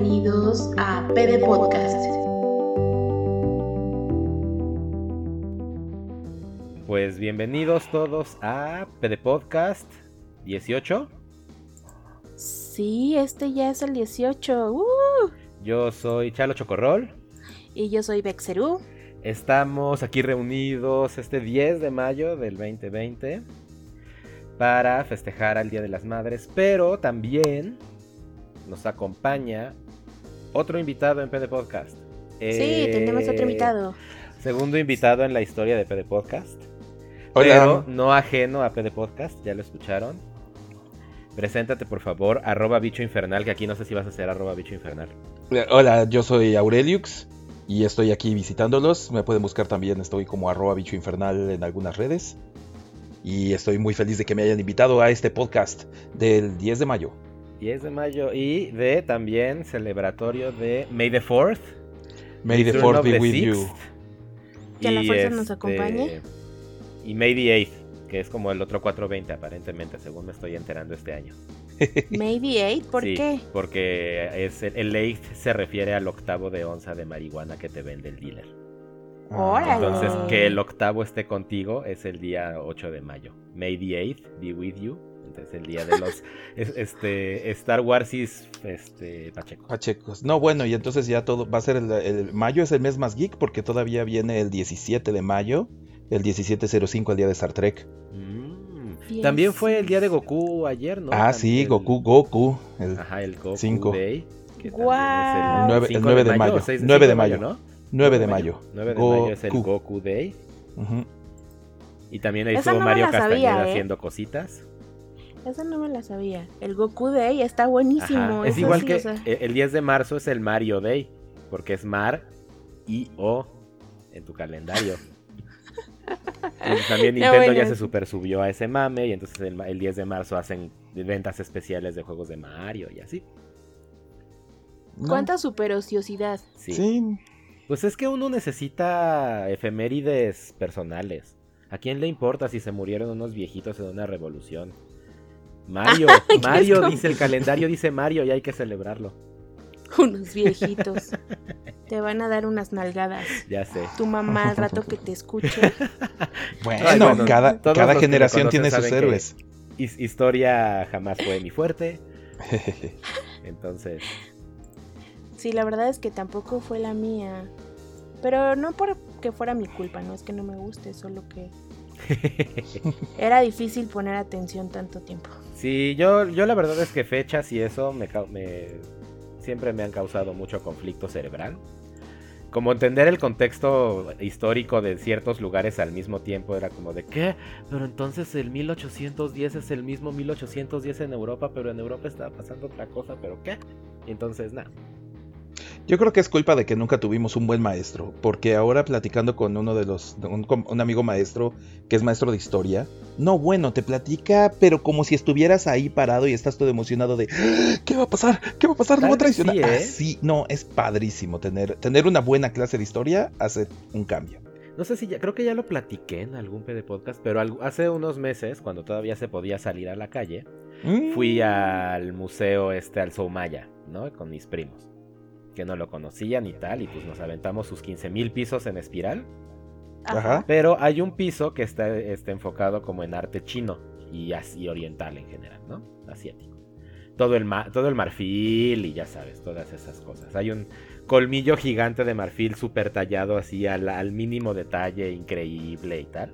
bienvenidos a PD Podcast. Pues bienvenidos todos a PD Podcast 18. Sí, este ya es el 18. ¡Uh! Yo soy Chalo Chocorrol. Y yo soy Bexerú. Estamos aquí reunidos este 10 de mayo del 2020 para festejar al Día de las Madres, pero también nos acompaña otro invitado en PD Podcast. Sí, tenemos otro Eh, invitado. Segundo invitado en la historia de PD Podcast. Hola. Pero no ajeno a PD Podcast, ya lo escucharon. Preséntate por favor, arroba bicho infernal, que aquí no sé si vas a ser arroba bicho infernal. Hola, yo soy Aureliux y estoy aquí visitándolos. Me pueden buscar también, estoy como arroba bicho infernal en algunas redes. Y estoy muy feliz de que me hayan invitado a este podcast del 10 de mayo. 10 de mayo y de también celebratorio de May the 4th. May the Return 4th of be the with you. Sixth, Que la fuerza nos este, acompañe. Y May the 8th, que es como el otro 420 aparentemente, según me estoy enterando este año. Maybe 8, ¿por Sí, qué? Porque es el, el 8 se refiere al octavo de onza de marihuana que te vende el dealer. Órale. Entonces, que el octavo esté contigo es el día 8 de mayo. May the 8th be with you. Entonces, el día de los. es- este Star Wars is este, Pacheco. Pachecos. No, bueno, y entonces ya todo va a ser el, el- mayo es el mes más geek porque todavía viene el 17 de mayo, el 1705 el día de Star Trek. Mm. Yes. También fue el día de Goku ayer, ¿no? ah, sí, El- Goku, Goku. el Ajá, el Goku Cinco. Day. que también es El nueve- el 5 nueve de mayo. o seis- Nueve cinco de mayo. ¿no? 9 de mayo. 9 de mayo es el Goku. Goku Day. Ujú. Y también ahí Esa estuvo no Mario la sabía, Castañeda ¿eh? haciendo cositas. Esa no me la sabía. El Goku Day está buenísimo. Ajá. Es eso igual sí, que o sea, eh, el 10 de marzo es el Mario Day, porque es Mar y O en tu calendario. Entonces, también No, Nintendo bueno, ya se super subió a ese mame y entonces el, el 10 de marzo hacen ventas especiales de juegos de Mario y así. No. ¿Cuánta superociosidad? Sí. Sí. Pues es que uno necesita efemérides personales. ¿A quién le importa si se murieron unos viejitos en una revolución? Mario, Mario dice el calendario, dice Mario y hay que celebrarlo. Unos viejitos. Te van a dar unas nalgadas. Ya sé. Tu mamá al rato que te escuche. Bueno, Ay, bueno, cada, cada generación tiene sus héroes. His- historia jamás fue mi fuerte. Entonces, Sí, la verdad es que tampoco fue la mía. Pero no porque fuera mi culpa, no es que no me guste, solo que era difícil poner atención tanto tiempo. Sí, yo, yo la verdad es que fechas y eso me, me- siempre me han causado mucho conflicto cerebral. Como entender el contexto histórico de ciertos lugares al mismo tiempo era como de ¿qué? Pero entonces el 1810 es el mismo 1810 en Europa, pero en Europa estaba pasando otra cosa, pero ¿qué? Entonces nada. Yo creo que es culpa de que nunca tuvimos un buen maestro, porque ahora platicando con uno de los, un, un amigo maestro que es maestro de historia, no bueno, te platica, pero como si estuvieras ahí parado y estás todo emocionado de "¡Ah! ¿qué va a pasar? ¿Qué va a pasar? ¿No va a traicionar? sí, ¿eh? Así, no, es padrísimo tener, tener una buena clase de historia, hace un cambio. No sé si ya, creo que ya lo platiqué en algún PD podcast, pero hace unos meses, cuando todavía se podía salir a la calle, Mm. fui al museo este, al Soumaya, ¿no? Con mis primos, que no lo conocían y tal, y pues nos aventamos sus 15 mil pisos en espiral. Ajá. Pero hay un piso que está, está enfocado como en arte chino y así oriental en general, ¿no? Asiático. Todo el, ma- todo el marfil y ya sabes, todas esas cosas. Hay un colmillo gigante de marfil súper tallado así al, al mínimo detalle, increíble y tal.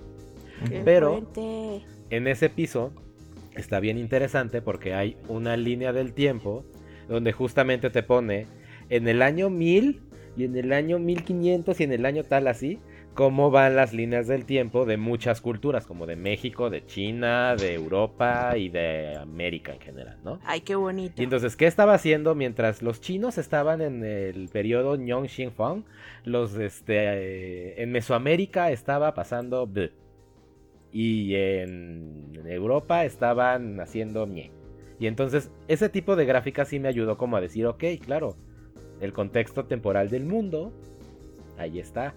Qué Pero- fuerte. En ese piso está bien interesante porque hay una línea del tiempo donde justamente te pone en el año 1000 y en el año 1500 y en el año tal así cómo van las líneas del tiempo de muchas culturas, como de México, de China, de Europa y de América en general, ¿no? Ay, qué bonito. Y entonces, ¿qué estaba haciendo mientras los chinos estaban en el periodo Nyong Xin Fong? Los, este, eh, en Mesoamérica estaba pasando B. Y en Europa estaban haciendo ñe. Y entonces, ese tipo de gráfica sí me ayudó como a decir, ok, claro, el contexto temporal del mundo, ahí está.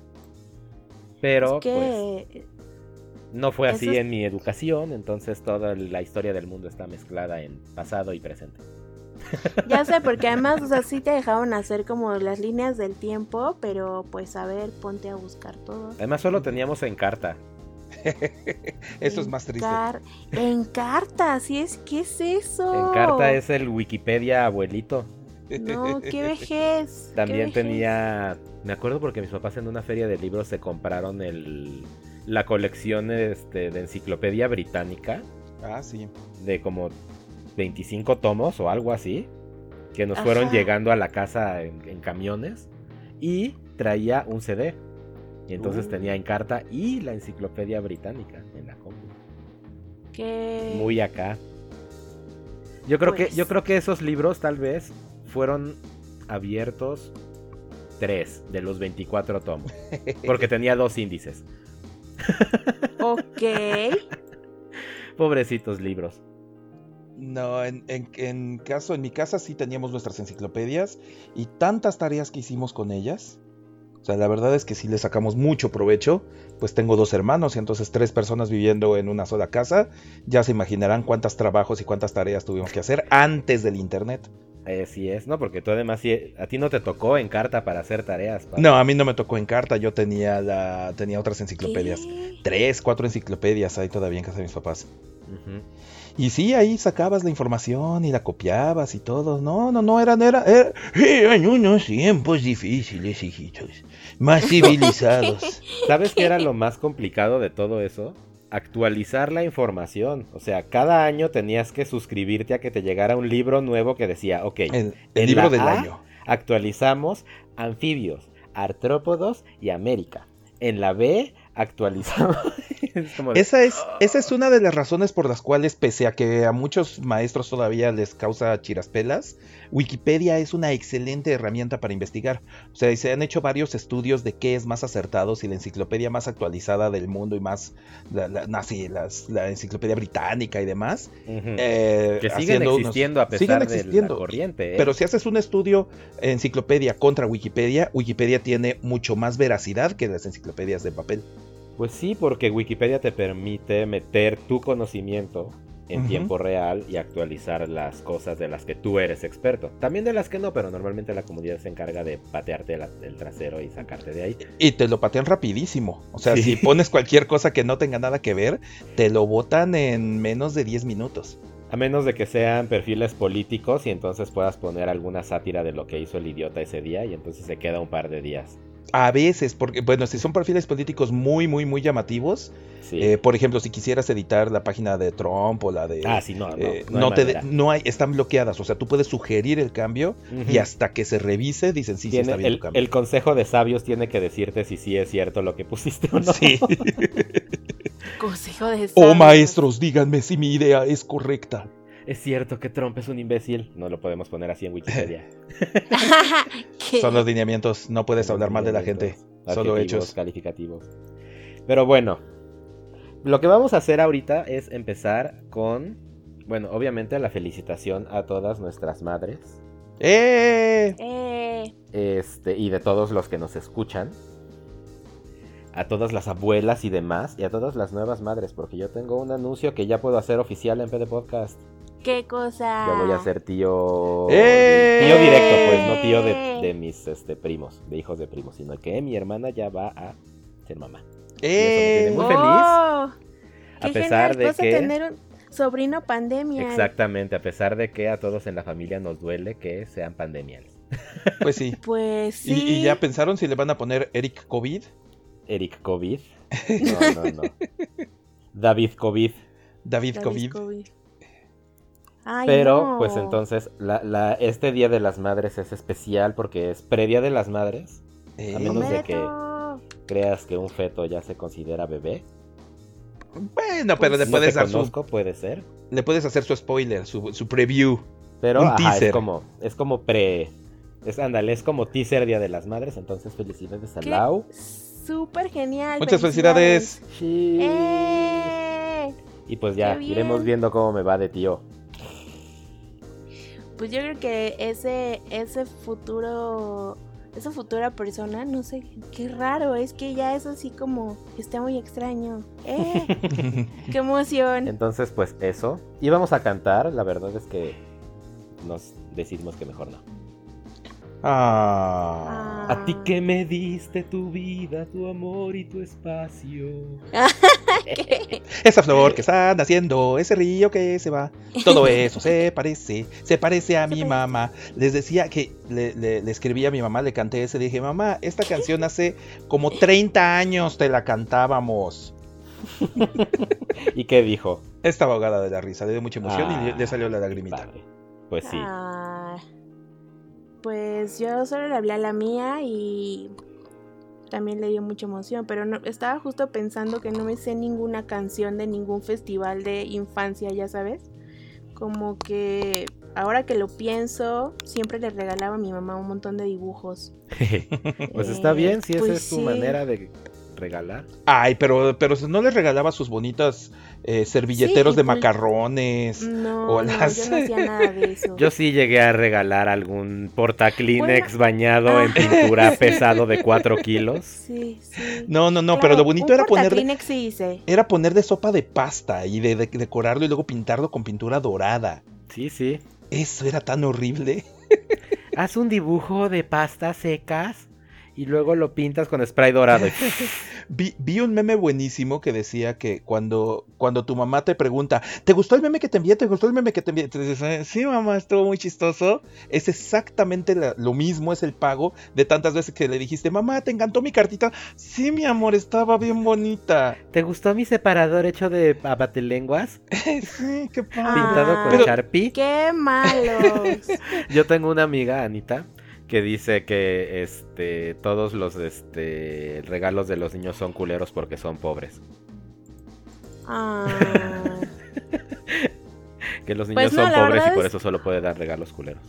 Pero, es que pues, no fue así es- en mi educación, entonces toda la historia del mundo está mezclada en pasado y presente. Ya sé, porque además, o sea, sí te dejaban hacer como las líneas del tiempo, pero pues a ver, ponte a buscar todo. Además solo teníamos en carta. Eso es más triste. En carta, ¿sí es? ¿Qué es eso? En carta es el Wikipedia abuelito. No, qué vejez. qué También vejez. tenía, me acuerdo porque mis papás en una feria de libros se compraron el, la colección este, de enciclopedia británica Ah, sí. de como 25 tomos o algo así, que nos fueron llegando a la casa en, en camiones y traía un CD. Y entonces Uh. tenía en carta y la enciclopedia británica en la compu. Qué- Muy acá. Yo creo que Pues. yo creo que esos libros tal vez fueron abiertos tres de los 24 tomos, porque tenía dos índices. Ok. Pobrecitos libros. No, en, en- en caso, en mi casa sí teníamos nuestras enciclopedias y tantas tareas que hicimos con ellas. O sea, la verdad es que sí le sacamos mucho provecho. Pues tengo dos hermanos y entonces tres personas viviendo en una sola casa. Ya se imaginarán cuántos trabajos y cuántas tareas tuvimos que hacer antes del internet. Así es, ¿no? Porque tú además sí- a ti no te tocó en carta para hacer tareas. No, a mí no me tocó en carta, yo tenía la tenía otras enciclopedias. ¿Qué? Tres, cuatro enciclopedias ahí todavía en casa de mis papás. Y sí, ahí sacabas la información y la copiabas y todo. No, no, no, eran, era, era- eran unos tiempos difíciles, hijitos. Más civilizados. ¿Sabes qué era lo más complicado de todo eso? Actualizar la información. O sea, cada año tenías que suscribirte a que te llegara un libro nuevo que decía, ok, El, el En libro del A, año. actualizamos anfibios, artrópodos y América. En la B actualizamos. Es como de- Esa es, esa es una de las razones por las cuales, pese a que a muchos maestros todavía les causa chiraspelas, Wikipedia es una excelente herramienta para investigar. O sea, se han hecho varios estudios de qué es más acertado, si la enciclopedia más actualizada del mundo y más, la, la, no, sí, las- la enciclopedia británica y demás. Eh, que siguen unos- existiendo a pesar siguen de existiendo. la corriente. ¿eh? Pero si haces un estudio enciclopedia contra Wikipedia, Wikipedia tiene mucho más veracidad que las enciclopedias de papel. Pues sí, porque Wikipedia te permite meter tu conocimiento en tiempo real y actualizar las cosas de las que tú eres experto. También de las que no, pero normalmente la comunidad se encarga de patearte la- el trasero y sacarte de ahí. Y te lo patean rapidísimo. O sea, Sí. si pones cualquier cosa que no tenga nada que ver, te lo botan en menos de 10 minutos. A menos de que sean perfiles políticos y entonces puedas poner alguna sátira de lo que hizo el idiota ese día y entonces se queda un par de días. A veces, porque, bueno, si son perfiles políticos muy, muy, muy llamativos, Sí. eh, por ejemplo, si quisieras editar la página de Trump o la de... ah, sí, no, no. eh, no hay te de- no hay, están bloqueadas, o sea, tú puedes sugerir el cambio y hasta que se revise dicen sí, sí está bien el, tu cambio. el consejo de sabios tiene que decirte si sí es cierto lo que pusiste o no. Sí. Consejo de oh sabios. maestros, díganme si mi idea es correcta. Es cierto que Trump es un imbécil. No lo podemos poner así en Wikipedia. Son los lineamientos, no puedes hablar mal de la gente, solo hechos. calificativos. Pero bueno, lo que vamos a hacer ahorita es empezar con, bueno, obviamente la felicitación a todas nuestras madres ¡Eh! Eh, este, y de todos los que nos escuchan. A todas las abuelas y demás, y a todas las nuevas madres, porque yo tengo un anuncio que ya puedo hacer oficial en PD Podcast. ¿Qué cosa? Ya voy a ser tío. ¡Eh! Tío directo, pues, no tío de, de mis este, primos, de hijos de primos, sino que mi hermana ya va a ser mamá. ¡Eh! muy Oh, feliz. A pesar genial, de que- tener un sobrino pandemia. Exactamente, a pesar de que a todos en la familia nos duele que sean pandemiales. Pues sí. Pues ¿Y, sí. y ya pensaron si le van a poner Eric COVID? Eric COVID. No, no, no. David COVID. David David COVID. COVID. Ay, Pero, no. pues entonces, la, la- este Día de las Madres es especial porque es previa de las Madres. Eh, A menos de que- Creas que un feto ya se considera bebé. Bueno, pero le no puedes te dar su, conozco, puede ser. le puedes hacer su spoiler, su, su preview. Pero Un ajá, teaser. es como, es como pre. Es ándale, es como teaser Día de las Madres. Entonces, felicidades a ¿Qué? Lau. Súper genial. Muchas felicidades. Sí. ¡Eh! Y pues ya, iremos viendo cómo me va de tío. Pues yo creo que ese, ese futuro, esa futura persona, no sé, qué raro, es que ya es así como, está muy extraño. ¡Eh! ¡Qué emoción! Entonces, pues eso. Íbamos a cantar, la verdad es que nos decidimos que mejor no. Ah. A ti que me diste tu vida, tu amor y tu espacio. ¿Qué? Esa flor que está naciendo, ese río que se va, todo eso se parece, se parece a Se mi parece. mamá. Les decía que le, le- le escribí a mi mamá, le canté ese, le dije, mamá, esta canción hace como 30 años te la cantábamos. ¿Y qué dijo? Estaba ahogada de la risa, le dio mucha emoción y Ah, le, le salió la lagrimita. Pues sí. Ah, pues yo solo le hablé a la mía y también le dio mucha emoción, pero no, estaba justo pensando que no me sé ninguna canción de ningún festival de infancia, ya sabes. Como que ahora que lo pienso, siempre le regalaba a mi mamá un montón de dibujos. pues está Eh, bien, si esa pues es tu sí. manera de regalar. Ay, pero, pero no les regalaba sus bonitas eh, servilleteros Sí, de pues- macarrones. No, O no, las- yo no hacía nada de eso. Yo sí llegué a regalar algún porta-Kleenex bañado en Ah. pintura pesado de 4 kilos. Sí, sí. No, no, no, Claro, pero lo bonito un era poner portakleenex sí hice. era poner de sopa de pasta y de, de- decorarlo y luego pintarlo con pintura dorada. Sí, sí. Eso era tan horrible. Haz un dibujo de pastas secas y luego lo pintas con spray dorado. Vi, vi un meme buenísimo que decía que cuando, cuando tu mamá te pregunta, ¿te gustó el meme que te envié? ¿Te gustó el meme que te envié? Te dices, "Eh, sí, mamá, estuvo muy chistoso. Es exactamente la- lo mismo, es el pago de tantas veces que le dijiste, mamá, ¿te encantó mi cartita? Sí, mi amor, estaba bien bonita. ¿Te gustó mi separador hecho de abatelenguas? sí, qué padre. Pintado Ah. con Pero- Sharpie. ¡Qué malos! Yo tengo una amiga, Anita, que dice que este todos los este regalos de los niños son culeros porque son pobres. Ah, Que los niños Pues no, son pobres y por es- eso solo puede dar regalos culeros.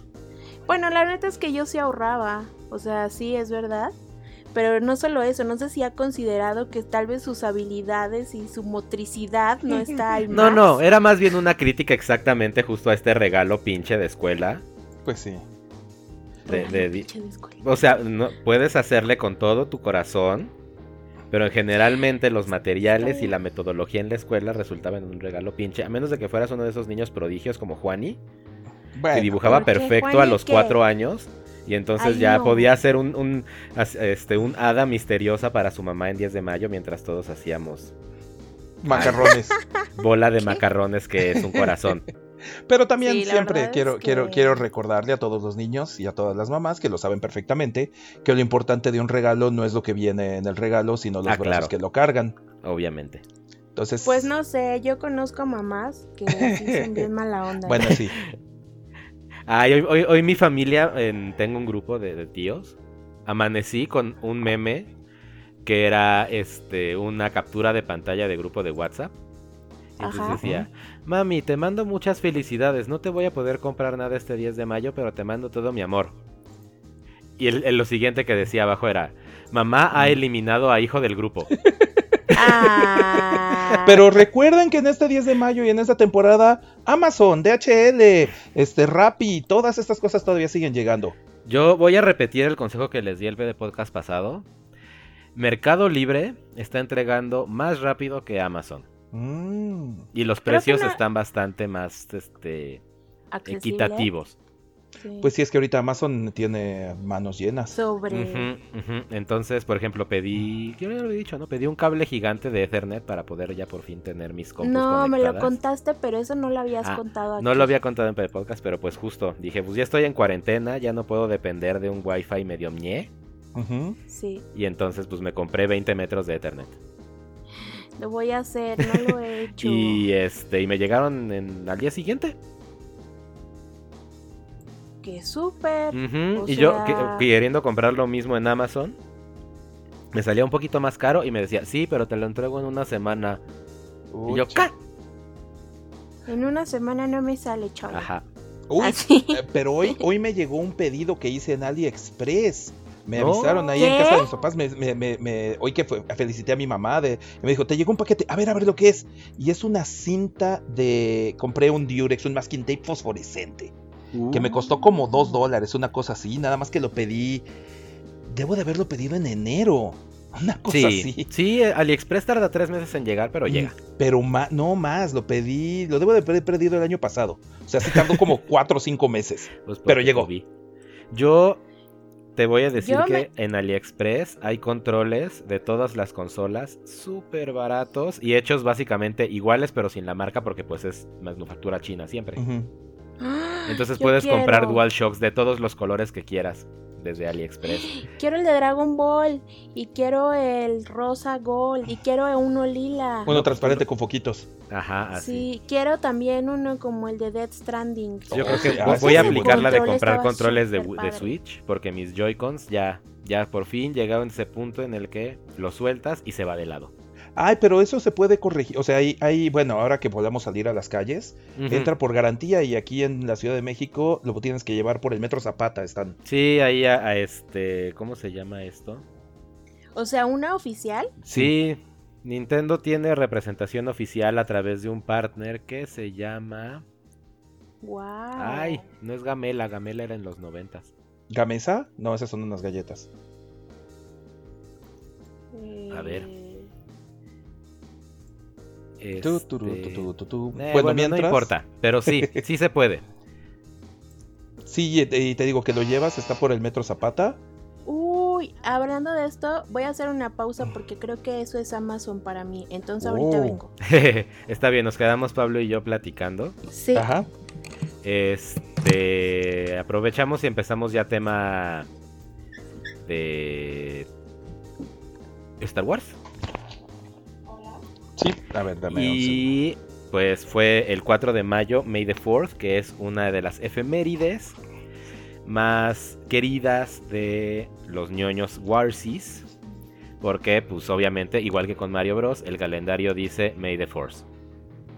Bueno, la neta es que yo sí ahorraba. O sea, sí es verdad. Pero no solo eso, no sé si ha considerado que tal vez sus habilidades y su motricidad no está al No, no, era más bien una crítica exactamente justo a este regalo pinche de escuela. Pues sí. De- de de. O sea, no, puedes hacerle con todo tu corazón, pero generalmente los materiales y la metodología en la escuela resultaban en un regalo pinche, a menos de que fueras uno de esos niños prodigios como Juani, que dibujaba ¿por qué, perfecto a los qué? cuatro años. Y entonces Ay, ya no. podía hacer un, este, un hada misteriosa para su mamá en 10 de mayo mientras todos hacíamos macarrones. bola de macarrones que es un corazón. Pero también Sí, siempre es quiero, quiero, quiero recordarle a todos los niños y a todas las mamás que lo saben perfectamente, que lo importante de un regalo no es lo que viene en el regalo, sino los Ah, brazos claro. que lo cargan. Obviamente. Entonces, Pues no sé, yo conozco mamás que sí son bien mala onda. bueno, sí. Ay, hoy, hoy- hoy mi familia, en- tengo un grupo de, de tíos. Amanecí con un meme que era este una captura de pantalla de grupo de WhatsApp. Y entonces Ajá. decía, mami, te mando muchas felicidades. No te voy a poder comprar nada este 10 de mayo, pero te mando todo mi amor. Y el, el- lo siguiente que decía abajo era, mamá ha eliminado a hijo del grupo. Ah. Pero recuerden que en este 10 de mayo y en esta temporada, Amazon, DHL, este Rappi, todas estas cosas todavía siguen llegando. Yo voy a repetir el consejo que les di el de podcast pasado. Mercado Libre está entregando más rápido que Amazon. Mm. Y los Creo precios están bastante más este, Accesible. equitativos. Sí. Pues sí, es que ahorita Amazon tiene manos llenas. sobre. Entonces, por ejemplo, pedí, yo ya lo había dicho, ¿no? Pedí un cable gigante de Ethernet para poder ya por fin tener mis compus No, me lo contaste, pero eso no lo habías Ah, contado aquí. No lo había contado en Podcast, pero pues justo dije, pues ya estoy en cuarentena, ya no puedo depender de un wifi medio ñe. Sí, Y entonces pues me compré 20 metros de Ethernet. Lo voy a hacer, no lo he hecho. Y este, y me llegaron en- al día siguiente. Qué súper. Y yo que- queriendo comprar lo mismo en Amazon, me salía un poquito más caro y me decía, sí, pero te lo entrego en una semana. Y yo. ¿qué? En una semana no me sale, chaval. Ajá. Uy, Así. eh, pero hoy, hoy me llegó un pedido que hice en AliExpress. Me No. avisaron ahí en casa de mis papás. Me, me- me- me- hoy que fue, felicité a mi mamá. De, y me dijo: Te llegó un paquete. A ver, a ver lo que es. Y es una cinta de. Compré un Durex, un masking tape fosforescente. Que me costó como dos dólares, una cosa así. Nada más que lo pedí. Debo de haberlo pedido en enero. Una cosa Sí, así. sí, AliExpress tarda tres meses en llegar, pero llega. Pero ma- no más, lo pedí, lo debo de haber perdido el año pasado. O sea, sí tardó como cuatro o cinco meses. Pues Pero llegó. vi. Yo te voy a decir Yo que en AliExpress hay controles de todas las consolas súper baratos y hechos básicamente iguales, pero sin la marca, porque pues es manufactura china siempre. Entonces Yo puedes comprar quiero. DualShocks de todos los colores que quieras desde AliExpress. Quiero el de Dragon Ball y quiero el rosa gold y quiero uno lila. Uno transparente con foquitos. Ajá, así. Sí, quiero también uno como el de Death Stranding. Yo Oh, creo que sí, voy- ah, voy sí, a aplicar la de comprar controles de. Switch, porque mis Joy-Cons ya, ya por fin llegaron a ese punto en el que lo sueltas y se va de lado. Ay, pero eso se puede corregir. O sea, hay, hay bueno, ahora que podamos salir a las calles, entra por garantía y aquí en la Ciudad de México lo tienes que llevar por el Metro Zapata. Están. Sí, ahí a, a este, ¿cómo se llama esto? O sea, una oficial. Sí, Nintendo tiene representación oficial a través de un partner que se llama... Wow. Ay, no es Gamela, Gamela era en los noventas. ¿Gamesa? No, esas son unas galletas. a ver. Este, tu, tu, tu. eh, bueno, bueno, mientras. no importa, pero sí, sí se puede. Sí, y te, y te digo que lo llevas, está por el Metro Zapata. Uy, hablando de esto, voy a hacer una pausa porque creo que eso es Amazon para mí. Entonces ahorita Oh. vengo. Está bien, nos quedamos Pablo y yo platicando. Sí. Ajá. Este, aprovechamos y empezamos ya tema de Star Wars. Sí, a ver, dame. Y pues fue el 4 de mayo, May the 4th, que es una de las efemérides más queridas de los ñoños Warsis. Porque, pues obviamente, igual que con Mario Bros, el calendario dice May the 4th.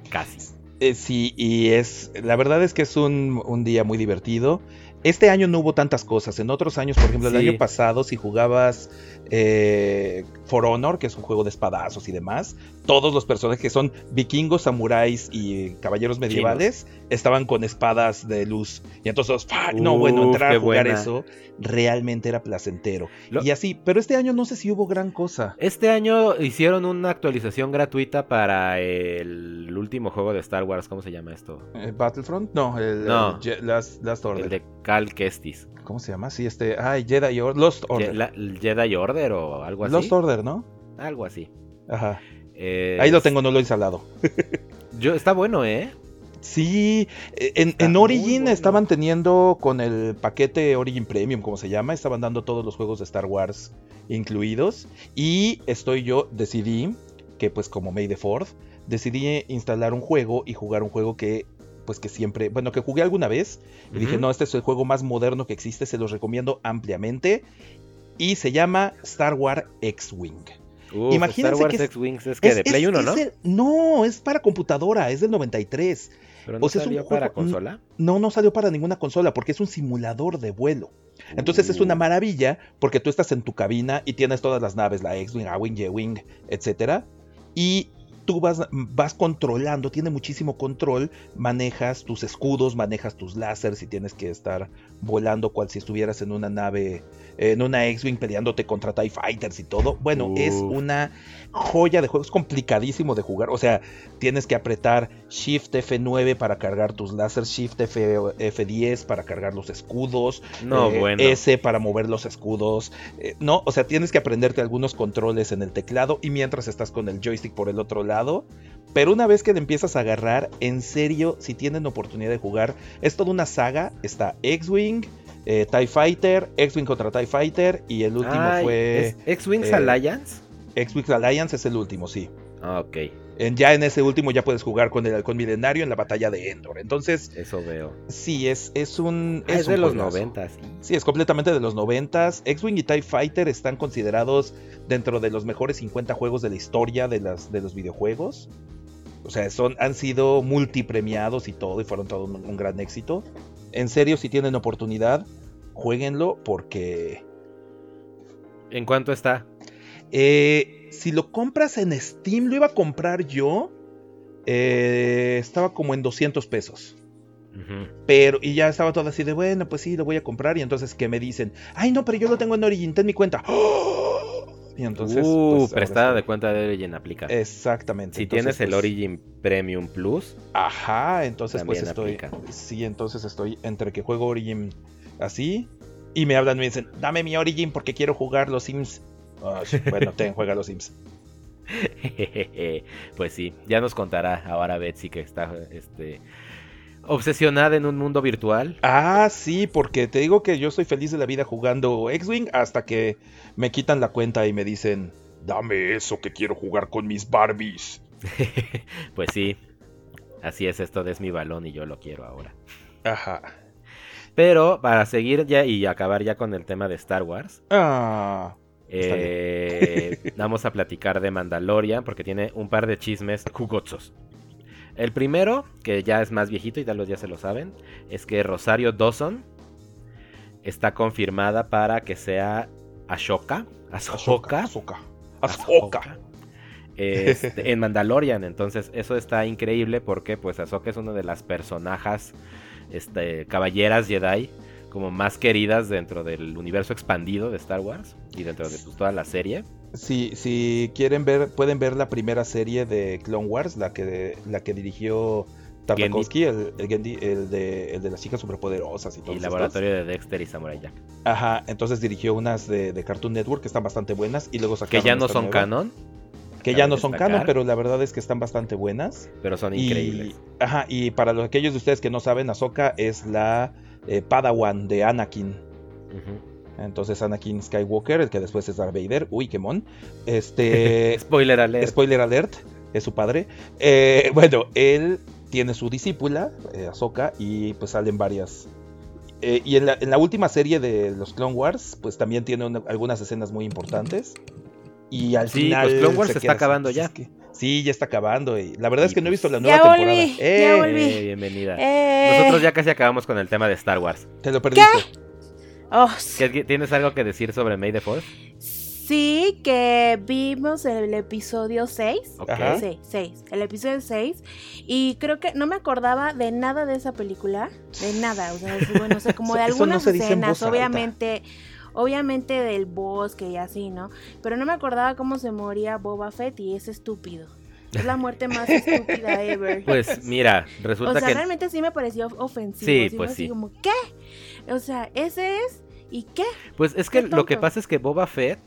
Casi. Eh, sí, y es. La verdad es que es un, un día muy divertido. Este año no hubo tantas cosas. En otros años, por ejemplo, el Sí. año pasado, si jugabas eh, For Honor, que es un juego de espadazos y demás, todos los personajes que son vikingos, samuráis y caballeros medievales estaban con espadas de luz. Y entonces, no, bueno, entrar a jugar buena. eso realmente era placentero. Lo- Y así, pero este año no sé si hubo gran cosa. Este año hicieron una actualización gratuita para el último juego de Star Wars. ¿Cómo se llama esto? Eh, ¿Battlefront? No, el, No. el Last, Last Order. El de Cal Kestis. ¿Cómo se llama? Sí, este. Ay, Jedi Or- Lost Order. La- Jedi Order o algo así. Lost Order, ¿no? Algo así. Ajá. Eh, Ahí lo tengo, no lo he instalado. Yo, está bueno, ¿eh? Sí, eh, en, en Origin bueno. estaban teniendo con el paquete Origin Premium, como se llama, estaban dando todos los juegos de Star Wars incluidos. Y estoy yo, decidí, que pues como May the 4th, decidí instalar un juego y jugar un juego que pues que siempre, bueno, que jugué alguna vez. Y dije, no, este es el juego más moderno que existe, se los recomiendo ampliamente. Y se llama Star Wars X-Wing. Imagínense Star Wars que es- X-Wings es que Es- de Play es- 1, es ¿no? el- no, es para computadora, es del 93. Pero no o sea, es un salió para juego- consola. No, no salió para ninguna consola porque es un simulador de vuelo. Entonces es una Uh. maravilla porque tú estás en tu cabina y tienes todas las naves, la X-Wing, A-Wing, Y-Wing, etcétera. Y tú vas, vas controlando, tiene muchísimo control, manejas tus escudos, manejas tus láseres y tienes que estar volando cual si estuvieras en una nave, en una X-Wing peleándote contra TIE Fighters y todo. Bueno, es una joya de juego, es complicadísimo de jugar. O sea, tienes que apretar Shift F9 para cargar tus láseres, Shift F, F10 para cargar los escudos, No, eh, bueno. S para mover los escudos. eh, no, o sea, tienes que aprenderte algunos controles en el teclado y mientras estás con el joystick por el otro lado. Pero una vez que le empiezas a agarrar, en serio, si tienen oportunidad de jugar, es toda una saga. Está X-Wing, eh, TIE Fighter, X-Wing contra TIE Fighter y el último Ay, fue ¿es X-Wings eh, Alliance? X-Wing Alliance, es el último, sí. Ah, ok, En- ya en ese último ya puedes jugar con el halcón milenario en la batalla de Endor. Entonces, eso veo. sí, es, es un... Ah, es un de los noventas. Sí, es completamente de los noventas. X-Wing y TIE Fighter están considerados dentro de los mejores 50 juegos de la historia de, las, de los videojuegos. O sea, son, han sido multipremiados y todo, y fueron todo un, un gran éxito. En serio, si tienen oportunidad, jueguenlo porque ¿En cuánto está? eh, si lo compras en Steam, lo iba a comprar yo. eh, estaba como en 200 pesos. Pero, y ya estaba todo así de, bueno, pues sí, lo voy a comprar. Y entonces que me dicen, ay, no, pero yo lo tengo en Origin, ten mi cuenta. ¡Oh! Y entonces. uh, pues, prestada de cuenta de Origin aplica. Exactamente. si entonces, tienes el pues, Origin Premium Plus, Ajá, entonces pues estoy. aplica. Sí, entonces estoy entre que juego Origin así. Y me hablan y me dicen, dame mi Origin porque quiero jugar los Sims. Bueno, ten, juega los Sims. pues sí, ya nos contará ahora Betsy que está este, obsesionada en un mundo virtual. Ah, sí, porque te digo que yo soy feliz de la vida jugando X-Wing hasta que me quitan la cuenta y me dicen, dame eso que quiero jugar con mis Barbies. pues sí, así es, esto es mi balón y yo lo quiero ahora. Ajá. Pero para seguir ya y acabar ya con el tema de Star Wars, Ah, eh, vamos a platicar de Mandalorian porque tiene un par de chismes jugosos. El primero, que ya es más viejito y tal vez ya se lo saben, es que Rosario Dawson está confirmada para que sea Ashoka, Ahsoka. Ahsoka, Ahsoka. este, en Mandalorian. Entonces, eso está increíble porque pues Ahsoka es una de las personajes este, caballeras Jedi como más queridas dentro del universo expandido de Star Wars y dentro de pues, toda la serie. Si, si quieren ver, pueden ver la primera serie de Clone Wars, la que, la que dirigió Tartakovsky, el, el, el de, el de las chicas superpoderosas y todo Y Laboratorio de Dexter y Samurai Jack. Ajá, entonces dirigió unas de, de, Cartoon Network que están bastante buenas y luego sacaron Que ya no son nueva, canon. Que ya no son canon, pero la verdad es que están bastante buenas. Pero son y, increíbles. Ajá, y para los, aquellos de ustedes que no saben, Ahsoka es la eh, Padawan de Anakin. Uh -huh. Entonces Anakin Skywalker, el que después es Darth Vader. Uy, qué mon. Este. Spoiler alert. Spoiler alert. Es su padre. Eh, bueno, él tiene su discípula, eh, Ahsoka, y pues salen varias. Eh, y en la, en la, última serie de los Clone Wars, pues también tiene una, algunas escenas muy importantes. Y al sí, final. pues Clone Wars se está acabando así, ya. Es que, sí, ya está acabando. Y la verdad y es que no he pues, visto la nueva ya temporada. Volví, eh, ya volví. Eh, bienvenida. Eh. Nosotros ya casi acabamos con el tema de Star Wars. Te lo perdiste. Oh, ¿Qué, ¿Tienes algo que decir sobre May the Fourth? Sí, que vimos el episodio 6. Okay. Sí, 6. El episodio 6. Y creo que no me acordaba de nada de esa película. De nada. O sea, bueno, o sea como de algunas no escenas, obviamente. Obviamente del bosque y así, ¿no? Pero no me acordaba cómo se moría Boba Fett y es estúpido. Es la muerte más estúpida ever. Pues mira, resulta o sea, que. realmente sí me pareció ofensivo. Sí, pues sí. como, ¿qué? O sea, ese es. ¿Y qué? Pues es que lo que pasa es que Boba Fett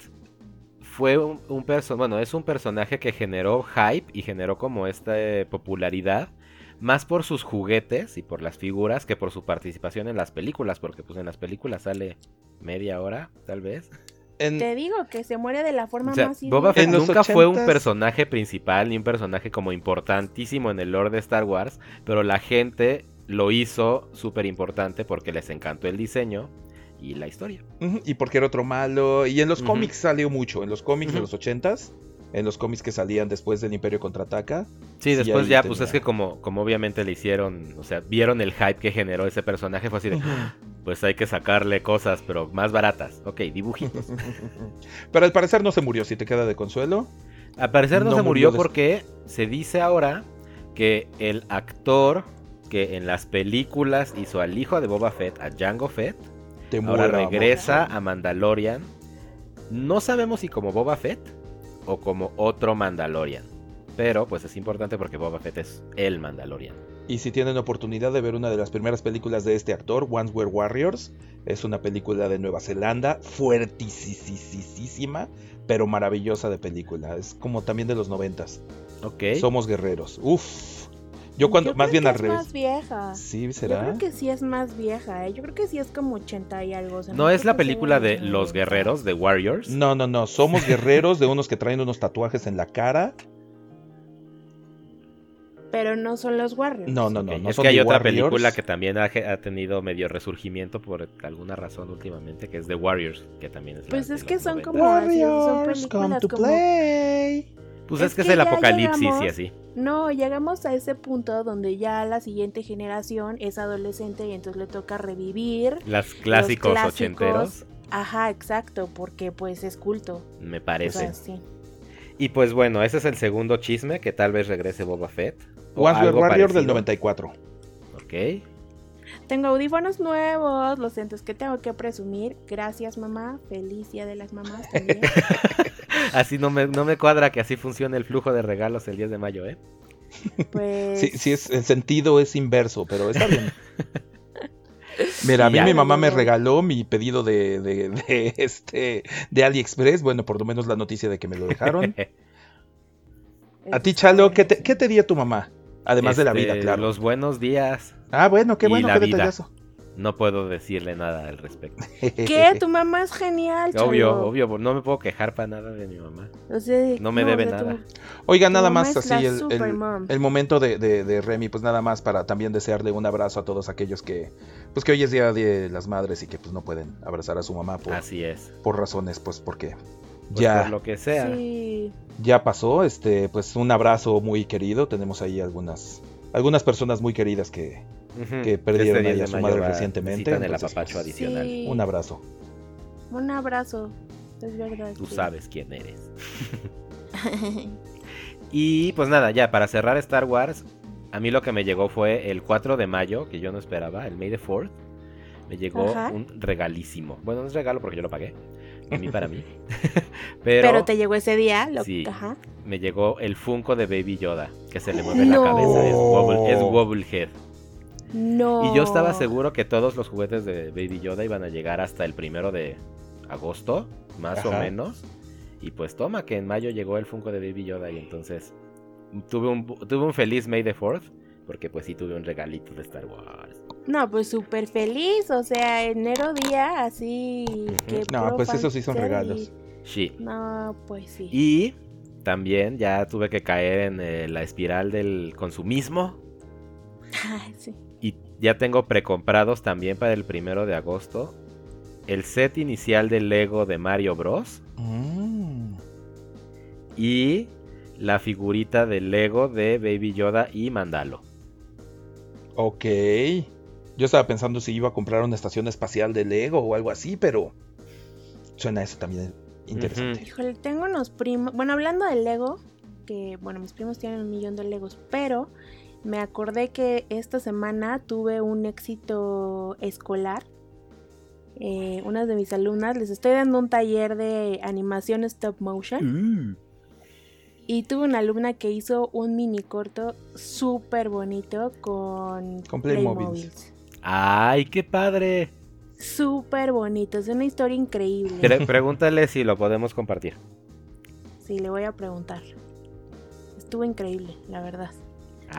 fue un, un personaje, bueno, es un personaje que generó hype y generó como esta eh, popularidad más por sus juguetes y por las figuras que por su participación en las películas, porque pues en las películas sale media hora, tal vez. En- Te digo que se muere de la forma O sea, más Boba. Fett nunca fue un 80s. personaje principal ni un personaje como importantísimo en el lore de Star Wars, pero la gente lo hizo súper importante porque les encantó el diseño y la historia. Y porque era otro malo. Y en los cómics salió mucho. En los cómics de los ochentas. En los cómics que salían después del Imperio Contraataca. Sí, Sí, después ya, tenía. pues es que como, como obviamente le hicieron, o sea, vieron el hype que generó ese personaje, fue así de, pues hay que sacarle cosas, pero más baratas. Ok, dibujitos. Pero al parecer no se murió, si te queda de consuelo. Al parecer no, No se murió porque se dice ahora que el actor que en las películas hizo al hijo de Boba Fett, a Jango Fett, Te ahora muera, regresa amor. a Mandalorian. No sabemos si como Boba Fett o como otro Mandalorian. Pero pues es importante porque Boba Fett es el Mandalorian. Y si tienen oportunidad de ver una de las primeras películas de este actor, Once Were Warriors, es una película de Nueva Zelanda, fuertisísima, pero maravillosa de película. Es como también de los noventas. Ok. Somos guerreros. Uf. Yo cuando, Yo más creo bien que al es revés. más vieja. Sí, Yo será. creo que sí es más vieja, ¿eh? Yo creo que sí es como 80 y algo. o sea, ¿No es la película de los Los 90. Guerreros, de Warriors? No, no, no. Somos guerreros de unos que traen unos tatuajes en la cara. Pero no son los Warriors. No, no, no. no es son que hay otra Warriors. película que también ha, ha tenido medio resurgimiento por alguna razón últimamente, que es The Warriors, que también es Pues es que son 90. como así, son Warriors, come to como- play. Pues es es, que es el apocalipsis y llegamos- así. No, llegamos a ese punto donde ya la siguiente generación es adolescente y entonces le toca revivir. Las clásicos, clásicos. ochenteros, Ajá, exacto, porque pues es culto. me O parece. sea, sí. Y pues bueno, ese es el segundo chisme, que tal vez regrese Boba Fett. o Warrior del parecido. 94. Ok. Tengo audífonos nuevos, lo siento, es que tengo que presumir. Gracias, mamá. Feliz Día de las Mamás también. Así no me, no me cuadra que así funcione el flujo de regalos el 10 de mayo, ¿eh? Pues Sí, sí es, el sentido es inverso, pero está bien. Mira, a mí Ya. mi mamá me regaló mi pedido de, de, de, este de AliExpress, bueno, por lo menos la noticia de que me lo dejaron. A ti, Chalo, ¿qué te, qué te dio tu mamá? Además de la vida, Este, claro. Los buenos días. Ah, bueno, qué bueno, qué detallazo. No puedo decirle nada al respecto. ¿Qué? Tu mamá es genial, chavo. Obvio, obvio, no me puedo quejar para nada de mi mamá. O sea, No me debe tu- nada. Oiga, Tu nada más así el, el- mom. el momento de, de- de Remy, pues nada más para también desearle un abrazo a todos aquellos que, pues que hoy es Día de las Madres y que pues no pueden abrazar a su mamá por, Así es. por razones, pues porque Pues ya, por lo que sea. Sí. ya pasó, este, pues un abrazo muy querido, tenemos ahí algunas, algunas personas muy queridas que, Que perdieron Este ahí 10 a su madre recientemente, el apapacho adicional. Sí. un abrazo. Un abrazo. Es verdad. Tú sí. sabes quién eres. Y pues nada, ya para cerrar Star Wars, a mí lo que me llegó fue el 4 de mayo, que yo no esperaba, el May the 4th. Me llegó Ajá. un regalísimo. Bueno, no es regalo porque yo lo pagué. A mí para mí. Pero, Pero, te llegó ese día. Lo... Sí. Ajá. me llegó el Funko de Baby Yoda, que se le mueve No. la cabeza. Es, wobble, es Wobblehead. No. Y yo estaba seguro que todos los juguetes de Baby Yoda iban a llegar hasta el primero de agosto, más o menos. Y pues toma que en mayo llegó el Funko de Baby Yoda y entonces tuve un, tuve un feliz May the 4th, porque pues sí tuve un regalito de Star Wars. No, pues súper feliz. O sea, enero día, así. que No, pues esos sí son regalos. Sí. No, pues sí. Y también ya tuve que caer en eh, la espiral del consumismo. Ay, sí. Ya tengo precomprados también para el primero de agosto el set inicial de Lego de Mario Bros. Mm. y la figurita de Lego de Baby Yoda y Mandalo. Ok. Yo estaba pensando si iba a comprar una estación espacial de Lego o algo así, pero suena eso también interesante. Híjole, tengo unos primos. Bueno, hablando de Lego, que bueno, mis primos tienen un millón de Legos, pero me acordé que esta semana tuve un éxito escolar. Eh, unas de mis alumnas les estoy dando un taller de animación stop motion. Y tuve una alumna que hizo un mini corto súper bonito con, Con. Playmobiles. ¡Ay, qué padre! Súper bonito, es una historia increíble. Pre- pregúntale si lo podemos compartir. Sí, le voy a preguntar. Estuvo increíble, la verdad.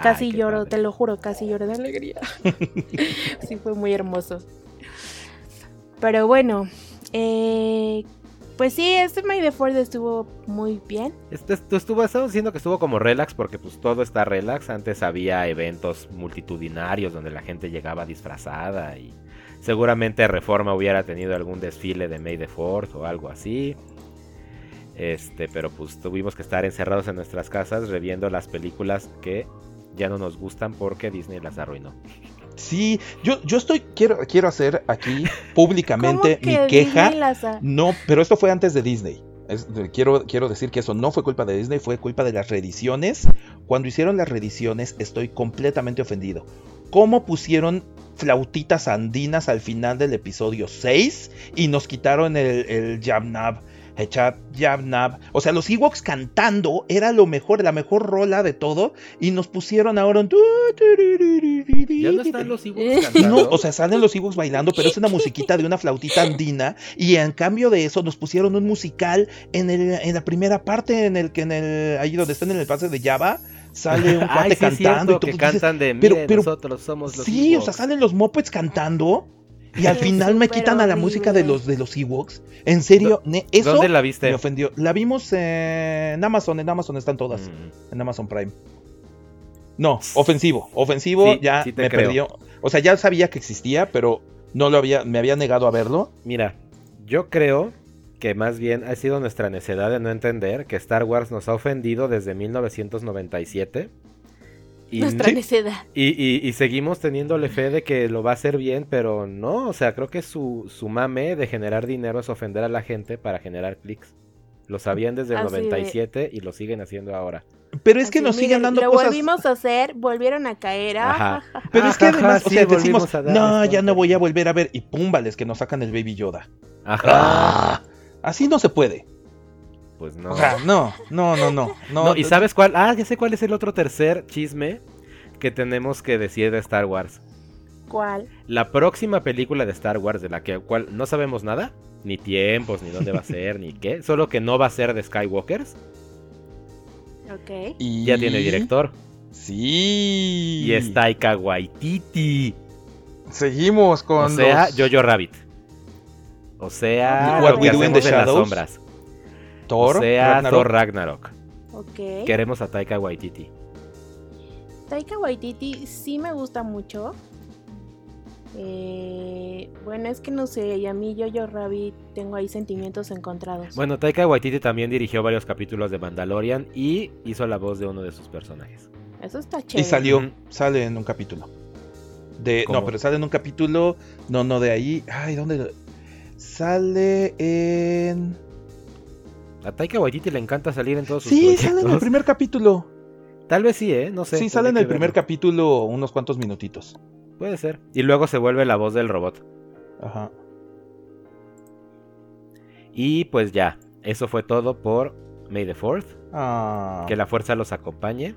Casi lloro, padre. te lo juro, casi lloro de alegría. sí, fue muy hermoso. Pero bueno, eh, pues sí, este May the Fourth estuvo muy bien. Este, esto estuvo, estamos diciendo que estuvo como relax porque pues todo está relax. Antes había eventos multitudinarios donde la gente llegaba disfrazada y seguramente Reforma hubiera tenido algún desfile de May the Fourth o algo así. Este, pero pues tuvimos que estar encerrados en nuestras casas reviendo las películas que ya no nos gustan porque Disney las arruinó. Sí, yo, yo estoy, quiero, quiero hacer aquí públicamente ¿Cómo que mi queja. Disney las No, pero esto fue antes de Disney. Es- quiero, quiero decir que eso no fue culpa de Disney, fue culpa de las reediciones. Cuando hicieron las reediciones estoy completamente ofendido. ¿Cómo pusieron flautitas andinas al final del episodio 6 y nos quitaron el, el Yabnab? Echab, Yabnab. O sea, los Ewoks cantando era lo mejor, la mejor rola de todo. Y nos pusieron ahora un... Ya no están los Ewoks cantando. No, o sea, salen los Ewoks bailando, pero es una musiquita de una flautita andina. Y en cambio de eso, nos pusieron un musical en, el, en la primera parte, en el que en el. ahí donde están en el pase de Java, sale un Ay, cuate sí cantando. cierto, y que tú dices, cantan de pero- "Mire, pero- nosotros somos los Sí, o Ewoks". sea, salen los Muppets cantando. Y al final me quitan a la música de los de los Ewoks. En serio, ne- eso ¿Dónde la me viste? ofendió. La vimos en Amazon, en Amazon están todas. Mm. En Amazon Prime. No, ofensivo. Ofensivo, Sí, ya sí me creo. perdió. O sea, ya sabía que existía, pero no lo había, me había negado a verlo. Mira, yo creo que más bien ha sido nuestra necedad de no entender que Star Wars nos ha ofendido desde 1997. Y, Nuestra ne- necedad. y, y- y seguimos teniéndole fe de que lo va a hacer bien, pero no, o sea, creo que su, su mame de generar dinero es ofender a la gente para generar clics. Lo sabían desde el Así de- 97 y lo siguen haciendo ahora. Pero es que nos miren, siguen dando lo cosas. volvimos a hacer, volvieron a caer. Ajá. ah, Pero es que Ajá, además, o sí, sea, decimos, a dar no, esto. ya no voy a volver a ver. Y púmbales que nos sacan el Baby Yoda. Ajá. Ah, así no se puede. Pues no. O sea, no, no, no, no. no, No, ¿y sabes cuál? Ah, ya sé cuál es el otro tercer chisme que tenemos que decir de Star Wars. ¿Cuál? La próxima película de Star Wars, de la que cual no sabemos nada, ni tiempos, ni dónde va a ser, ni qué, solo que no va a ser de Skywalkers, Ok. Y... ya tiene director. Sí. Y es Taika Waititi. Seguimos con O sea, los Jojo Rabbit. O sea, What lo que hacemos en las sombras. Thor, o sea, Ragnarok. Thor Ragnarok. Ok. Queremos a Taika Waititi. Taika Waititi sí me gusta mucho. Eh, bueno, es que no sé, y a mí Jojo Rabbit tengo ahí sentimientos encontrados. Bueno, Taika Waititi también dirigió varios capítulos de Mandalorian y hizo la voz de uno de sus personajes. Eso está Y chévere. salió, Ujú. sale en un capítulo. De, ¿Cómo? no, pero sale en un capítulo. No, no, de ahí. Ay, ¿dónde? Sale en. A Taika Waititi le encanta salir en todos sus Sí, proyectos. sale en el primer capítulo. Tal vez sí, ¿eh? No sé. sí, sale en el primer verlo. capítulo unos cuantos minutitos. Puede ser. Y luego se vuelve la voz del robot. Ajá. Y pues ya, eso fue todo por May the 4th. Ah, Que la fuerza los acompañe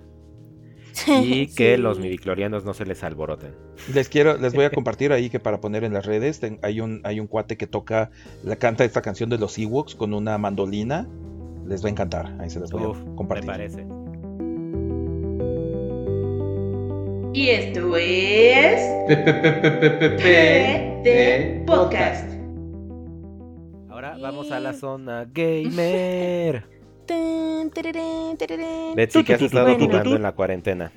y que Sí. los midiclorianos no se les alboroten. Les quiero, les voy a compartir ahí que para poner en las redes ten- hay un hay un cuate que toca, la canta esta canción de los Ewoks con una mandolina. Les va a encantar. Ahí se las voy Uf, a me compartir. parece. Y esto es PD Podcast. Ahora vamos a la zona gamer. Betsy, ¿qué has estado Bueno. jugando en la cuarentena?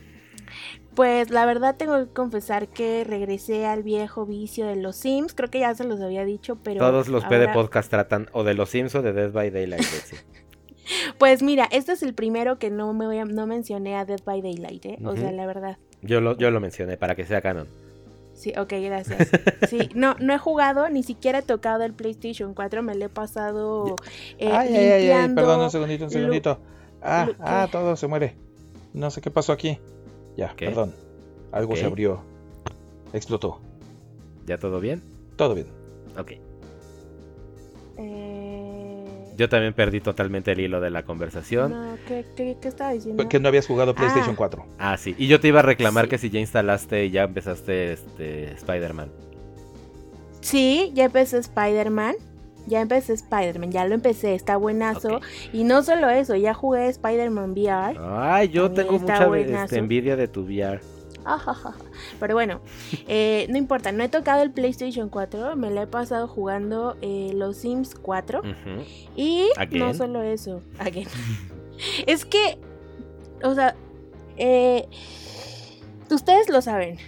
Pues la verdad tengo que confesar que regresé al viejo vicio de los Sims. Creo que ya se los había dicho, pero. Todos los PD ahora- Podcast tratan o de los Sims o de Death by Daylight, Betsy. Pues mira, este es el primero que no me voy a- no mencioné a Dead by Daylight, ¿eh? O sea, la verdad. Yo lo, yo lo mencioné para que sea canon. Sí, ok, gracias. Sí, no, no he jugado, ni siquiera he tocado el PlayStation 4, me lo he pasado eh, ay, ay, ay, ay, perdón, un segundito, un segundito. Ah, ah, todo se muere. No sé qué pasó aquí. Ya, ¿Qué? perdón. Algo se abrió. Explotó. ¿Ya todo bien? Todo bien. Ok. Eh, Yo también perdí totalmente el hilo de la conversación. no, ¿qué, qué, qué estaba diciendo? Que no habías jugado PlayStation Ah. 4. Ah, sí. Y yo te iba a reclamar Sí. que si ya instalaste y ya empezaste este Spider-Man. Sí, ya empecé Spider-Man. Ya empecé Spider-Man, ya lo empecé, está buenazo. Y no solo eso, ya jugué Spider-Man VR. Ay, yo tengo mucha este, envidia de tu VR. Pero bueno, eh, no importa, no he tocado el PlayStation 4, me la he pasado jugando eh, los Sims 4. Ujú. Y Again. no solo eso, again. es que, o sea, eh, ustedes lo saben.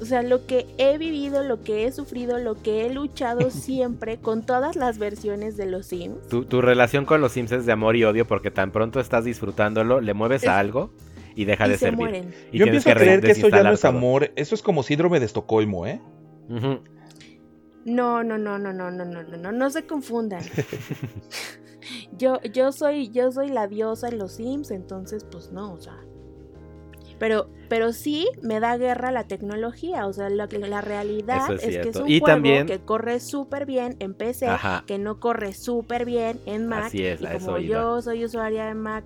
O sea, lo que he vivido, lo que he sufrido, lo que he luchado siempre con todas las versiones de los Sims. Tu, tu relación con los Sims es de amor y odio porque tan pronto estás disfrutándolo, le mueves Es- a algo y deja y de se servir. mueren. Y Yo empiezo a re- creer que eso ya no es todo. amor. Eso es como síndrome de Estocolmo, ¿eh? No, no, no, no, no, no, no, no, no, no se confundan. yo, yo soy, yo soy la diosa en los Sims, entonces, pues no, o sea. Pero, pero sí me da guerra la tecnología, o sea, la, la realidad es, es que es un Y juego también- que corre súper bien en PC, Ajá. que no corre súper bien en Mac. Así es, y a como iba. yo soy usuaria de Mac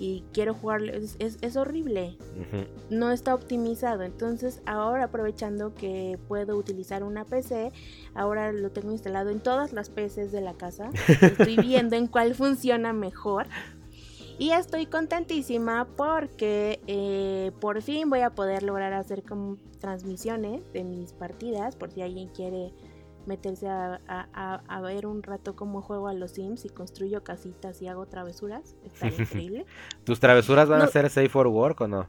y quiero jugar, es, es- es horrible no está optimizado. Entonces, ahora aprovechando que puedo utilizar una PC, ahora lo tengo instalado en todas las PCs de la casa. Estoy viendo en cuál funciona mejor. Y estoy contentísima porque eh, por fin voy a poder lograr hacer como transmisiones de mis partidas, por si alguien quiere meterse a, a- a- ver un rato cómo juego a los Sims y construyo casitas y hago travesuras. Está increíble. ¿Tus travesuras van a ser safe for work o no?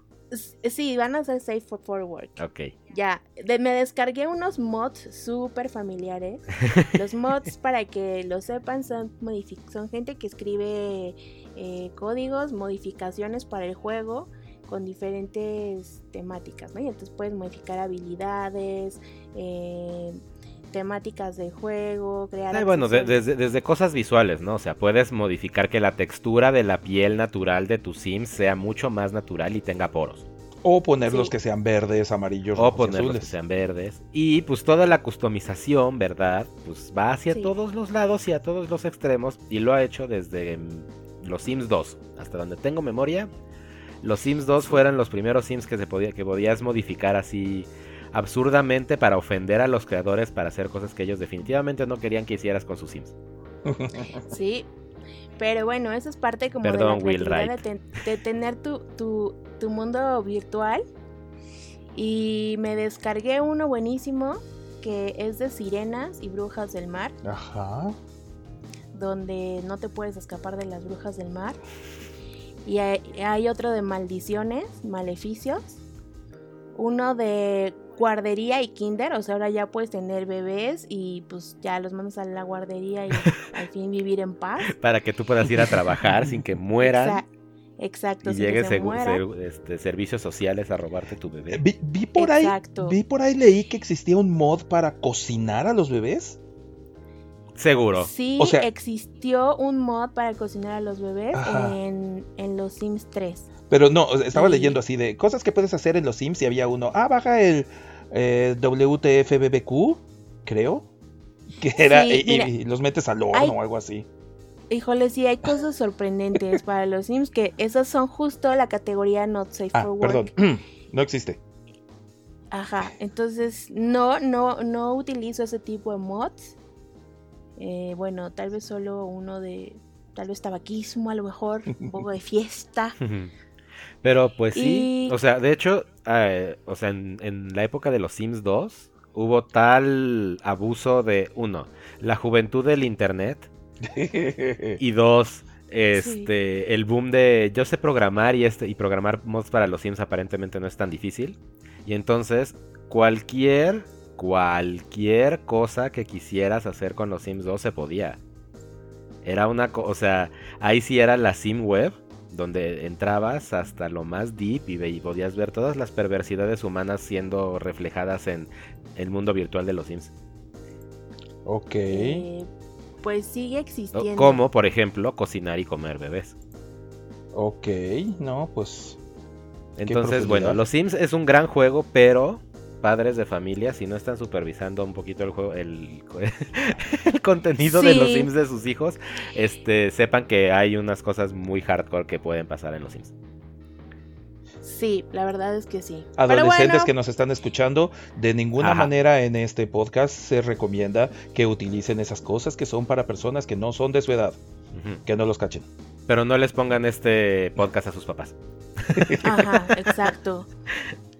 Sí, van a ser safe for, for work. Ok. Ya, de- me descargué unos mods súper familiares. Los mods, para que lo sepan, son, son gente que escribe eh, códigos, modificaciones para el juego con diferentes temáticas, ¿no? Y entonces puedes modificar habilidades, eh, temáticas de juego, crear... Bueno, de- desde, desde cosas visuales, ¿no? O sea, puedes modificar que la textura de la piel natural de tu Sims sea mucho más natural y tenga poros. O ponerlos Sí. que sean verdes, amarillos, O ponerlos que sean verdes. Y pues toda la customización, ¿verdad? Pues va hacia Sí. todos los lados y a todos los extremos. Y lo ha hecho desde mm, los Sims 2. Hasta donde tengo memoria. Los Sims 2 fueron los primeros Sims que se podía, que podías modificar así absurdamente para ofender a los creadores para hacer cosas que ellos definitivamente no querían que hicieras con sus Sims. Sí, pero bueno, eso es parte como Perdón, de la Will de, ten- de tener tu, tu, tu mundo virtual. Y me descargué uno buenísimo que es de sirenas y brujas del mar, Ajá. donde no te puedes escapar de las brujas del mar. Y hay, hay otro de maldiciones, maleficios. Uno de guardería y kinder, o sea, ahora ya puedes tener bebés y pues ya los mandas a la guardería y al fin vivir en paz. Para que tú puedas ir a trabajar sin que mueran. Exa- Exacto, Y lleguen se este, servicios sociales a robarte tu bebé. Vi, vi por ahí, Exacto. vi por ahí leí que existía un mod para cocinar a los bebés. Seguro. Sí, O sea- existió un mod para cocinar a los bebés en, en los Sims 3. Pero no, o sea, estaba Sí. leyendo así de cosas que puedes hacer en los Sims y había uno. Ah, baja el eh, WTFBBQ, creo. Que era. Sí, y, y- mira. y los metes al horno Hay- o algo así. Híjole, sí, hay cosas sorprendentes para los Sims que esas son justo la categoría Not Safe Ah, for Work. perdón. no existe. Ajá, entonces no, no, no utilizo ese tipo de mods. Eh, bueno, tal vez solo uno de, tal vez tabaquismo a lo mejor, un poco de fiesta. Pero pues sí, Y- o sea, de hecho, eh, o sea, en, en la época de los Sims 2 hubo tal abuso de, uno, la juventud del Internet y dos, este, el boom de yo sé programar y este y programar mods para los Sims aparentemente no es tan difícil y entonces cualquier cualquier cosa que quisieras hacer con los Sims 2 se podía. Era una cosa, o sea, ahí sí era la Sim web donde entrabas hasta lo más deep y, podías ver todas las perversidades humanas siendo reflejadas en el mundo virtual de los Sims. ok. Eh, pues sigue existiendo. Como, por ejemplo, cocinar y comer bebés. Ok. No, pues. Entonces, bueno, los Sims es un gran juego, pero padres de familia, si no están supervisando un poquito el juego, el, el contenido de los. Sims de sus hijos, este, sepan que hay unas cosas muy hardcore que pueden pasar en los Sims. Sí, la verdad es que sí. Adolescentes bueno, que nos están escuchando, de ninguna Ajá. manera en este podcast se recomienda que utilicen esas cosas que son para personas que no son de su edad, que no los cachen. Pero no les pongan este podcast a sus papás. Ajá, exacto.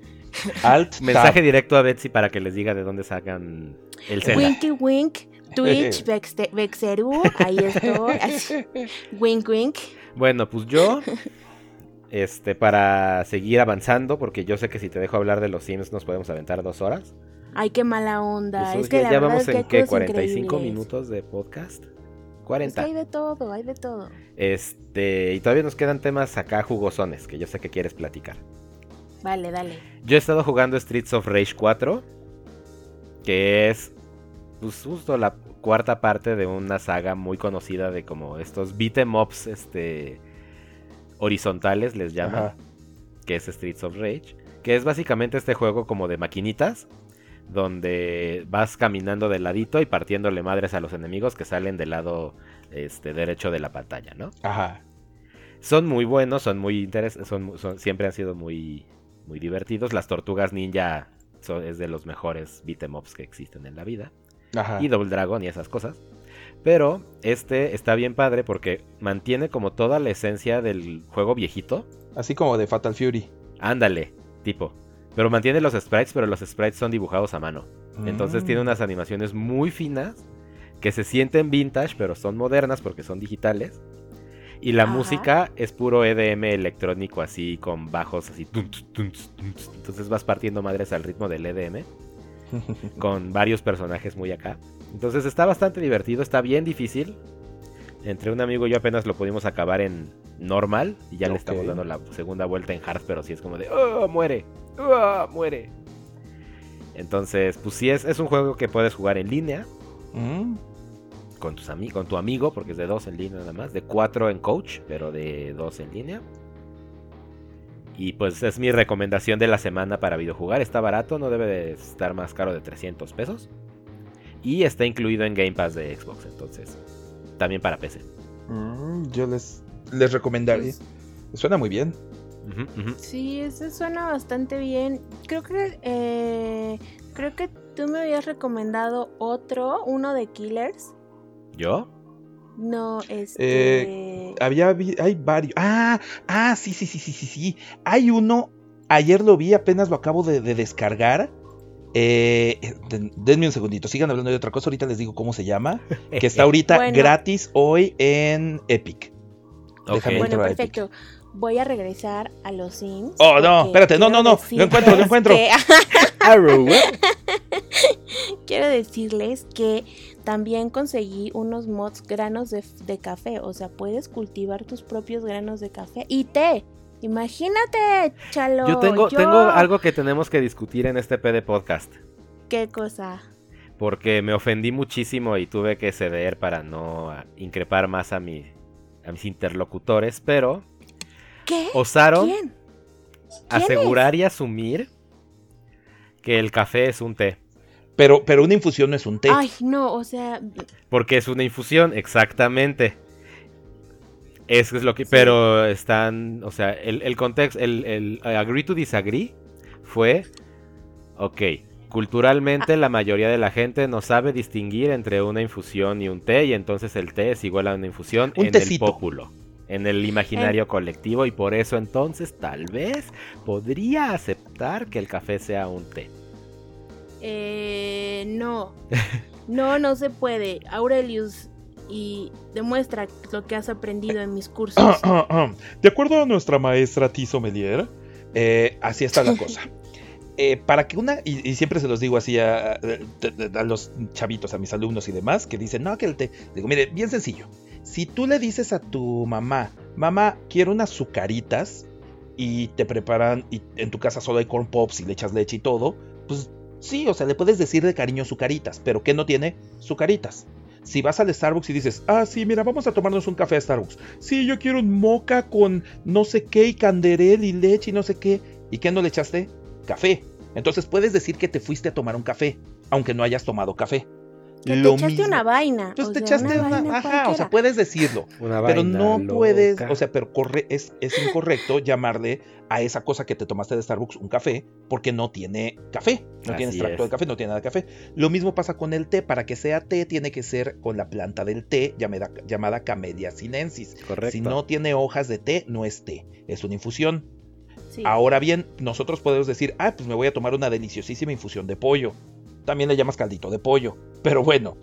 Alt Mensaje directo a Betsy para que les diga de dónde sacan el cel. Winky wink, Twitch, Vexte- Vexerú, ahí estoy. así. Wink wink. Bueno, pues yo, este, para seguir avanzando, porque yo sé que si te dejo hablar de los Sims nos podemos aventar dos horas. Ay, qué mala onda. Pues, es que ya, la ya verdad vamos es que en qué, cosas 45 increíbles. minutos de podcast. Es que 40. hay de todo, hay de todo. Este, y todavía nos quedan temas acá jugosones que yo sé que quieres platicar. Vale, dale. Yo he estado jugando Streets of Rage 4, que es pues, justo la cuarta parte de una saga muy conocida de como estos beat 'em ups este, horizontales, les llaman, Ajá. que es Streets of Rage, que es básicamente este juego como de maquinitas, donde vas caminando de ladito y partiéndole madres a los enemigos que salen del lado este, derecho de la pantalla, ¿no? Ajá. Son muy buenos, son muy interesantes, son, son- siempre han sido muy, muy divertidos. Las tortugas ninja son, es de los mejores beat'em ups que existen en la vida. Ajá. Y Double Dragon y esas cosas. Pero este está bien padre porque mantiene como toda la esencia del juego viejito. Así como de Fatal Fury. Ándale, tipo. Pero mantiene los sprites, pero los sprites son dibujados a mano. Entonces Mm. tiene unas animaciones muy finas que se sienten vintage, pero son modernas porque son digitales. Y la Ajá. música es puro EDM electrónico, así con bajos, así. Entonces vas partiendo madres al ritmo del EDM, con varios personajes muy acá. Entonces está bastante divertido, está bien difícil. Entre un amigo y yo apenas lo pudimos acabar en normal, y ya le estamos dando la segunda vuelta en hard, pero sí es como de, ¡Oh, muere! ¡Oh, muere! Entonces, pues sí, es, es un juego que puedes jugar en línea Mm. Con, tus ami- con tu amigo, porque es de dos en línea nada más, de cuatro en coach, pero de dos en línea. Y pues es mi recomendación de la semana para videojugar. Está barato, no debe de estar más caro de 300 pesos. Y está incluido en Game Pass de Xbox, entonces también para PC. Mm, yo les, les recomendaría. Suena muy bien. Sí, eso suena bastante bien. Creo que eh, creo que tú me habías recomendado otro, uno de Killers. ¿Yo? No, este. Había vi- hay varios. Ah, ah, sí, sí, sí, sí, sí, sí. Hay uno. Ayer lo vi, apenas lo acabo de, de descargar. Eh, den- denme un segundito, sigan hablando de otra cosa. Ahorita les digo cómo se llama. Que está ahorita Bueno. gratis hoy en Epic. Ok. Déjame bueno, entro a Epic. perfecto. Voy a regresar a los Sims. Oh, no, espérate, no, no, no, lo encuentro, lo encuentro. que- Arrow, ¿eh? quiero decirles que también conseguí unos mods granos de, de café. O sea, puedes cultivar tus propios granos de café y té. Imagínate, chalo. Yo tengo, yo- tengo algo que tenemos que discutir en este PD podcast. ¿Qué cosa? Porque me ofendí muchísimo y tuve que ceder para no ah, increpar más a, mi, a mis interlocutores. Pero ¿Qué? osaron ¿Quién? asegurar y asumir que el café es un té. Pero, pero una infusión no es un té. Ay, no, o sea, Porque es una infusión, exactamente. Eso es lo que. Sí. Pero están. O sea, el, el contexto. El, el agree to disagree fue. Ok. Culturalmente, la mayoría de la gente no sabe distinguir entre una infusión y un té. Y entonces el té es igual a una infusión Un en tecito. el pópulo. En el imaginario colectivo. Y por eso entonces, tal vez, podría aceptar que el café sea un té. Eh, no. No, no se puede. Aurelius, y demuestra lo que has aprendido en mis cursos. De acuerdo a nuestra maestra Tiso Melier, eh, así está la cosa. Eh, para que una, y, y siempre se los digo así a, a- a los chavitos, a mis alumnos y demás, que dicen, no, que té. Digo, mire, bien sencillo. Si tú le dices a tu mamá, mamá, quiero unas sucaritas, y te preparan, y en tu casa solo hay corn pops y le echas leche y todo, pues sí, o sea, le puedes decir de cariño sucaritas, pero ¿qué no tiene? Sucaritas. Si vas al Starbucks y dices, ah, sí, mira, vamos a tomarnos un café a Starbucks. Sí, yo quiero un moca con no sé qué y canderel y leche y no sé qué. ¿Y qué no le echaste? Café. Entonces puedes decir que te fuiste a tomar un café, aunque no hayas tomado café. Que te Lo echaste mismo. una vaina. O te sea, echaste una, vaina ajá, o sea, puedes decirlo. Una Pero no puedes, o sea, pero corre, es, es incorrecto llamarle a esa cosa que te tomaste de Starbucks un café, porque no tiene café, no tiene extracto es. de café, no tiene nada de café. Lo mismo pasa con el té, para que sea té tiene que ser con la planta del té llamada, llamada Camellia sinensis. Correcto. Si no tiene hojas de té, no es té, es una infusión. Sí. Ahora bien, nosotros podemos decir, ah, pues me voy a tomar una deliciosísima infusión de pollo. También le llamas caldito de pollo. Pero bueno,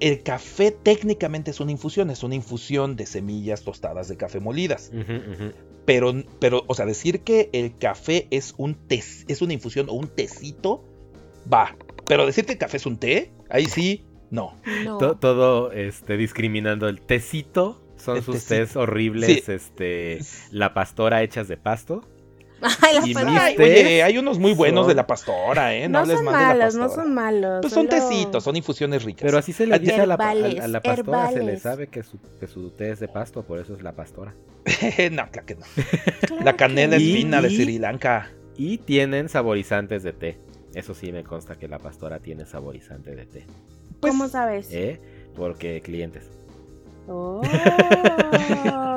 el café técnicamente es una infusión, es una infusión de semillas tostadas de café molidas. Pero, pero, o sea, decir que el café es un té, es una infusión o un tecito, va. Pero decir que el café es un té, ahí sí, no. No. To- todo este discriminando el tecito son El sus tecito. tés horribles Sí. este la pastora hechas de pasto Ay, la y pastora. mis Ay, tés oye, hay unos muy buenos son- de la pastora, ¿eh? No, no hables son mal de la malos, no son malos. Pues son solo- tecitos, son infusiones ricas. pero así se le dice a la, a- la pastora se le sabe que su, que su té es de pasto por eso es la pastora no, claro que no. Claro La canela que es Y- fina de Sri Lanka. y tienen saborizantes de té eso sí me consta que la pastora tiene saborizante de té Pues, ¿Cómo sabes? ¿eh? porque clientes Oh,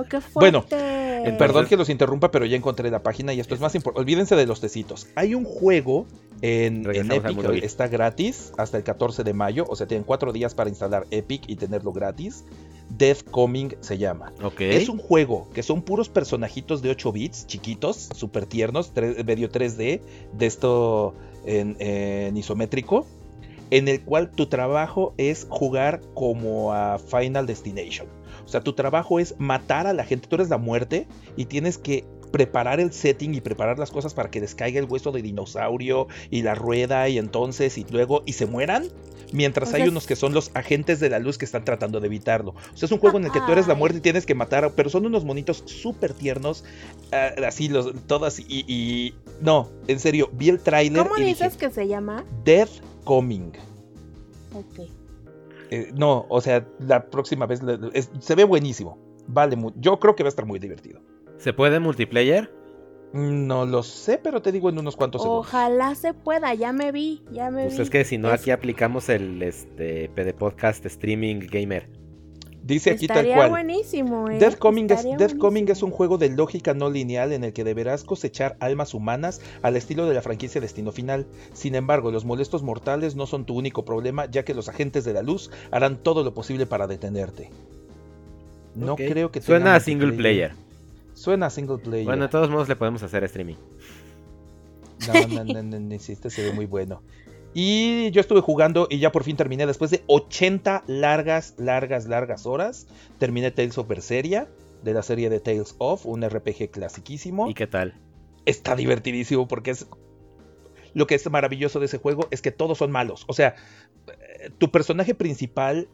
qué fuerte. Bueno, Entonces- Perdón que los interrumpa, pero ya encontré la página y esto es más importante. Olvídense de los tecitos. Hay un juego en, Epic, está gratis hasta el 14 de mayo, o sea, tienen cuatro días para instalar Epic y tenerlo gratis. Death Coming se llama. ok Es un juego que son puros personajitos de 8 bits, chiquitos, súper tiernos, medio 3D, de esto en, en isométrico, en el cual tu trabajo es jugar como a Final Destination. O sea, tu trabajo es matar a la gente, tú eres la muerte y tienes que preparar el setting y preparar las cosas para que les caiga el hueso de dinosaurio y la rueda y entonces y luego y se mueran. Mientras O hay unos que son los agentes de la luz que están tratando de evitarlo. O sea, es un juego en el que tú eres la muerte y tienes que matar, pero son unos monitos súper tiernos, ah, así los, todas y, y- No, en serio, vi el tráiler ¿Cómo y dices dije, que se llama? Death Coming. Ok. Eh, no, o sea, la próxima vez es- se ve buenísimo. Vale, mu- yo creo que va a estar muy divertido. ¿Se puede multiplayer? No lo sé, pero te digo en unos cuantos segundos. Ojalá se pueda, ya me vi, ya me Pues vi. es que si no, Es- aquí aplicamos el este PD Podcast Streaming Gamer. Dice aquí tal cual. buenísimo, ¿eh? Death Coming, es, Estaría Death Coming es buenísimo. un juego de lógica no lineal en el que deberás cosechar almas humanas al estilo de la franquicia Destino Final. Sin embargo, los molestos mortales no son tu único problema, ya que los agentes de la luz harán todo lo posible para detenerte. No creo que Suena a single player. Suena a single player. Bueno, de todos modos le podemos hacer streaming. No, no, no, no, no, este se ve muy bueno. Y yo estuve jugando y ya por fin terminé. Después de 80 largas, largas, largas horas, terminé Tales of Berseria, de la serie de Tales of, un RPG clasiquísimo. ¿Y qué tal? Está divertidísimo porque es... Lo que es maravilloso de ese juego es que todos son malos. O sea, eh, tu personaje principal...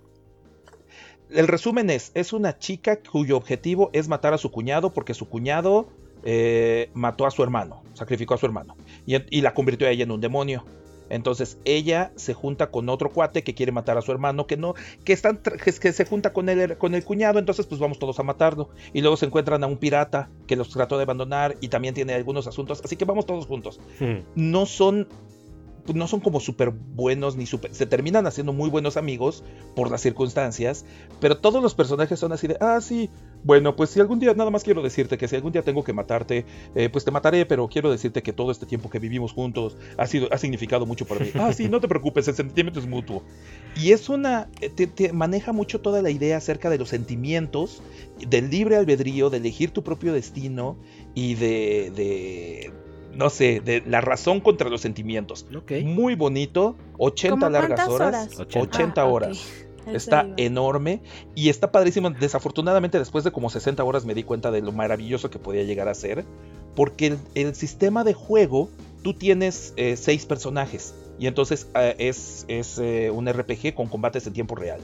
El resumen es, es una chica cuyo objetivo es matar a su cuñado porque su cuñado eh, mató a su hermano, sacrificó a su hermano y, y la convirtió a ella en un demonio. Entonces ella se junta con otro cuate que quiere matar a su hermano, que no, que están, que, se junta con el, con el cuñado, entonces pues vamos todos a matarlo. Y luego se encuentran a un pirata que los trató de abandonar y también tiene algunos asuntos, así que vamos todos juntos. No son, pues, no son como súper buenos ni súper, se terminan haciendo muy buenos amigos por las circunstancias, pero todos los personajes son así de, ah sí, bueno pues si algún día, nada más quiero decirte que si algún día tengo que matarte, eh, pues te mataré, pero quiero decirte que todo este tiempo que vivimos juntos ha sido, ha significado mucho para mí. Ah sí, no te preocupes, el sentimiento es mutuo. Y es una, eh, te, te maneja mucho toda la idea acerca de los sentimientos, del libre albedrío, de elegir tu propio destino y de, de no sé, de la razón contra los sentimientos. Ok. Muy bonito, 80 ¿Cómo largas cuántas horas, 80, 80. Ah, horas. Está enorme y está padrísimo. Desafortunadamente, después de como 60 horas me di cuenta de lo maravilloso que podía llegar a ser. Porque el, el sistema de juego, tú tienes eh, seis personajes. Y entonces eh, es, es eh, un RPG con combates en tiempo real.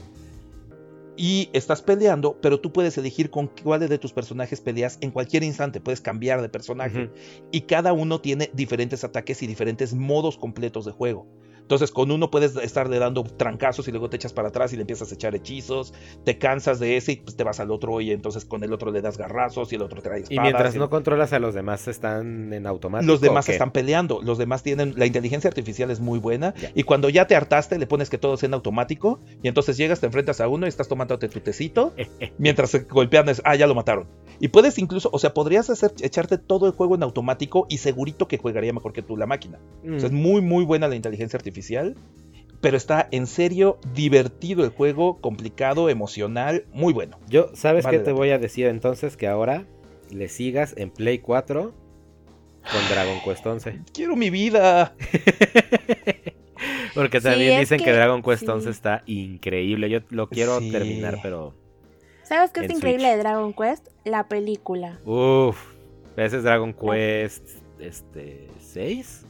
Y estás peleando, pero tú puedes elegir con cuáles de tus personajes peleas en cualquier instante. Puedes cambiar de personaje. Y cada uno tiene diferentes ataques y diferentes modos completos de juego. Entonces con uno puedes estarle dando trancazos y luego te echas para atrás y le empiezas a echar hechizos, te cansas de ese y pues te vas al otro y entonces con el otro le das garrazos y el otro trae Y espadas. mientras y- no controlas a los demás, están en automático. los demás están peleando, los demás tienen, la inteligencia artificial es muy buena y cuando ya te hartaste le pones que todo sea en automático y entonces llegas, te enfrentas a uno y estás tomándote tu tecito mientras se golpean, es, ah, ya lo mataron. Y puedes incluso, o sea, podrías hacer, echarte todo el juego en automático y segurito que jugaría mejor que tú la máquina. Mm. O sea, es muy, muy buena la inteligencia artificial. Pero está en serio divertido el juego, complicado, emocional, muy bueno. Yo, ¿sabes Vale qué te voy a decir entonces? Que ahora le sigas en Play 4 con Dragon Quest 11. Quiero mi vida. Porque también dicen que, que- Dragon Quest sí. 11 está increíble. Yo lo quiero Sí. terminar, pero. ¿Sabes qué es increíble de Dragon Quest? La película. Uff. Ese es Dragon Quest. Este. ¿6?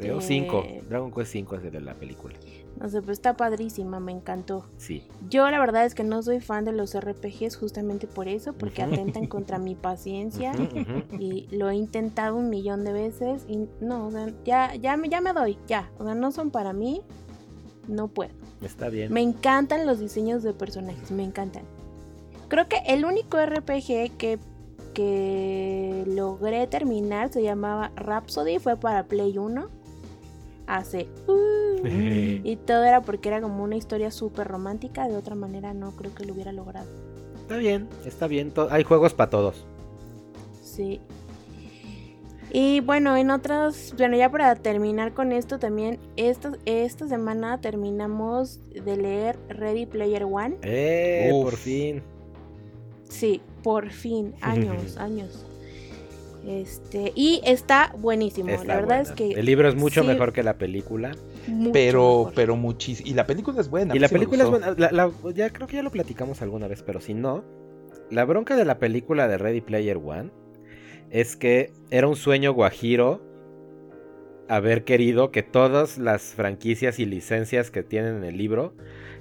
Creo. Eh. 5. Dragon Quest 5 es de la película. No sé, pues está padrísima, me encantó. Sí. Yo la verdad es que no soy fan de los RPGs justamente por eso, porque atentan contra mi paciencia. Y lo he intentado un millón de veces y no, o sea, ya, ya, me- ya me doy, ya. O sea, no son para mí, no puedo. Está bien. Me encantan los diseños de personajes, me encantan. Creo que el único RPG que, que logré terminar se llamaba Rhapsody, fue para Play 1. Hace... uh, y todo era porque era como una historia súper romántica, de otra manera no creo que lo hubiera logrado. Está bien, está bien. Hay juegos para todos. Sí. Y bueno, en otras, bueno, ya para terminar con esto también, esta, esta semana terminamos de leer Ready Player One. ¡Eh! Uf. Por fin. Sí, por fin, años, años. Este, y está buenísimo. Está la verdad buena. es que El libro es mucho sí, mejor que la película. Pero, mejor. pero muchísimo. Y la película es buena. Y la película es buena. la- la- ya creo que ya lo platicamos alguna vez, pero si no, la bronca de la película de Ready Player One es que era un sueño guajiro haber querido que todas las franquicias y licencias que tienen en el libro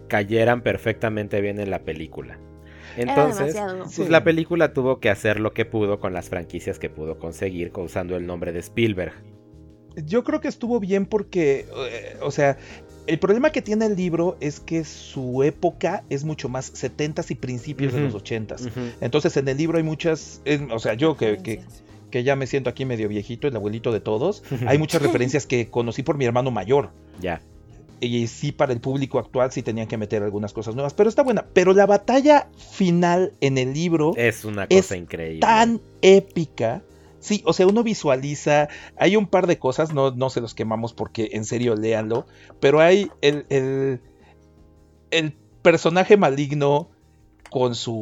cayeran perfectamente bien en la película. Entonces, pues, la película tuvo que hacer lo que pudo con las franquicias que pudo conseguir usando el nombre de Spielberg. Yo creo que estuvo bien porque, eh, o sea, el problema que tiene el libro es que su época es mucho más 70s y principios de los 80s. Entonces en el libro hay muchas, o sea, yo que, que, que, ya me siento aquí medio viejito, el abuelito de todos, hay muchas referencias que conocí por mi hermano mayor. Ya y sí para el público actual sí tenían que meter algunas cosas nuevas, pero está buena. Pero la batalla final en el libro es una cosa increíble. Tan épica. Sí, o sea, uno visualiza, hay un par de cosas, no, no se los quemamos porque en serio léanlo, pero hay el, el, el personaje maligno con su,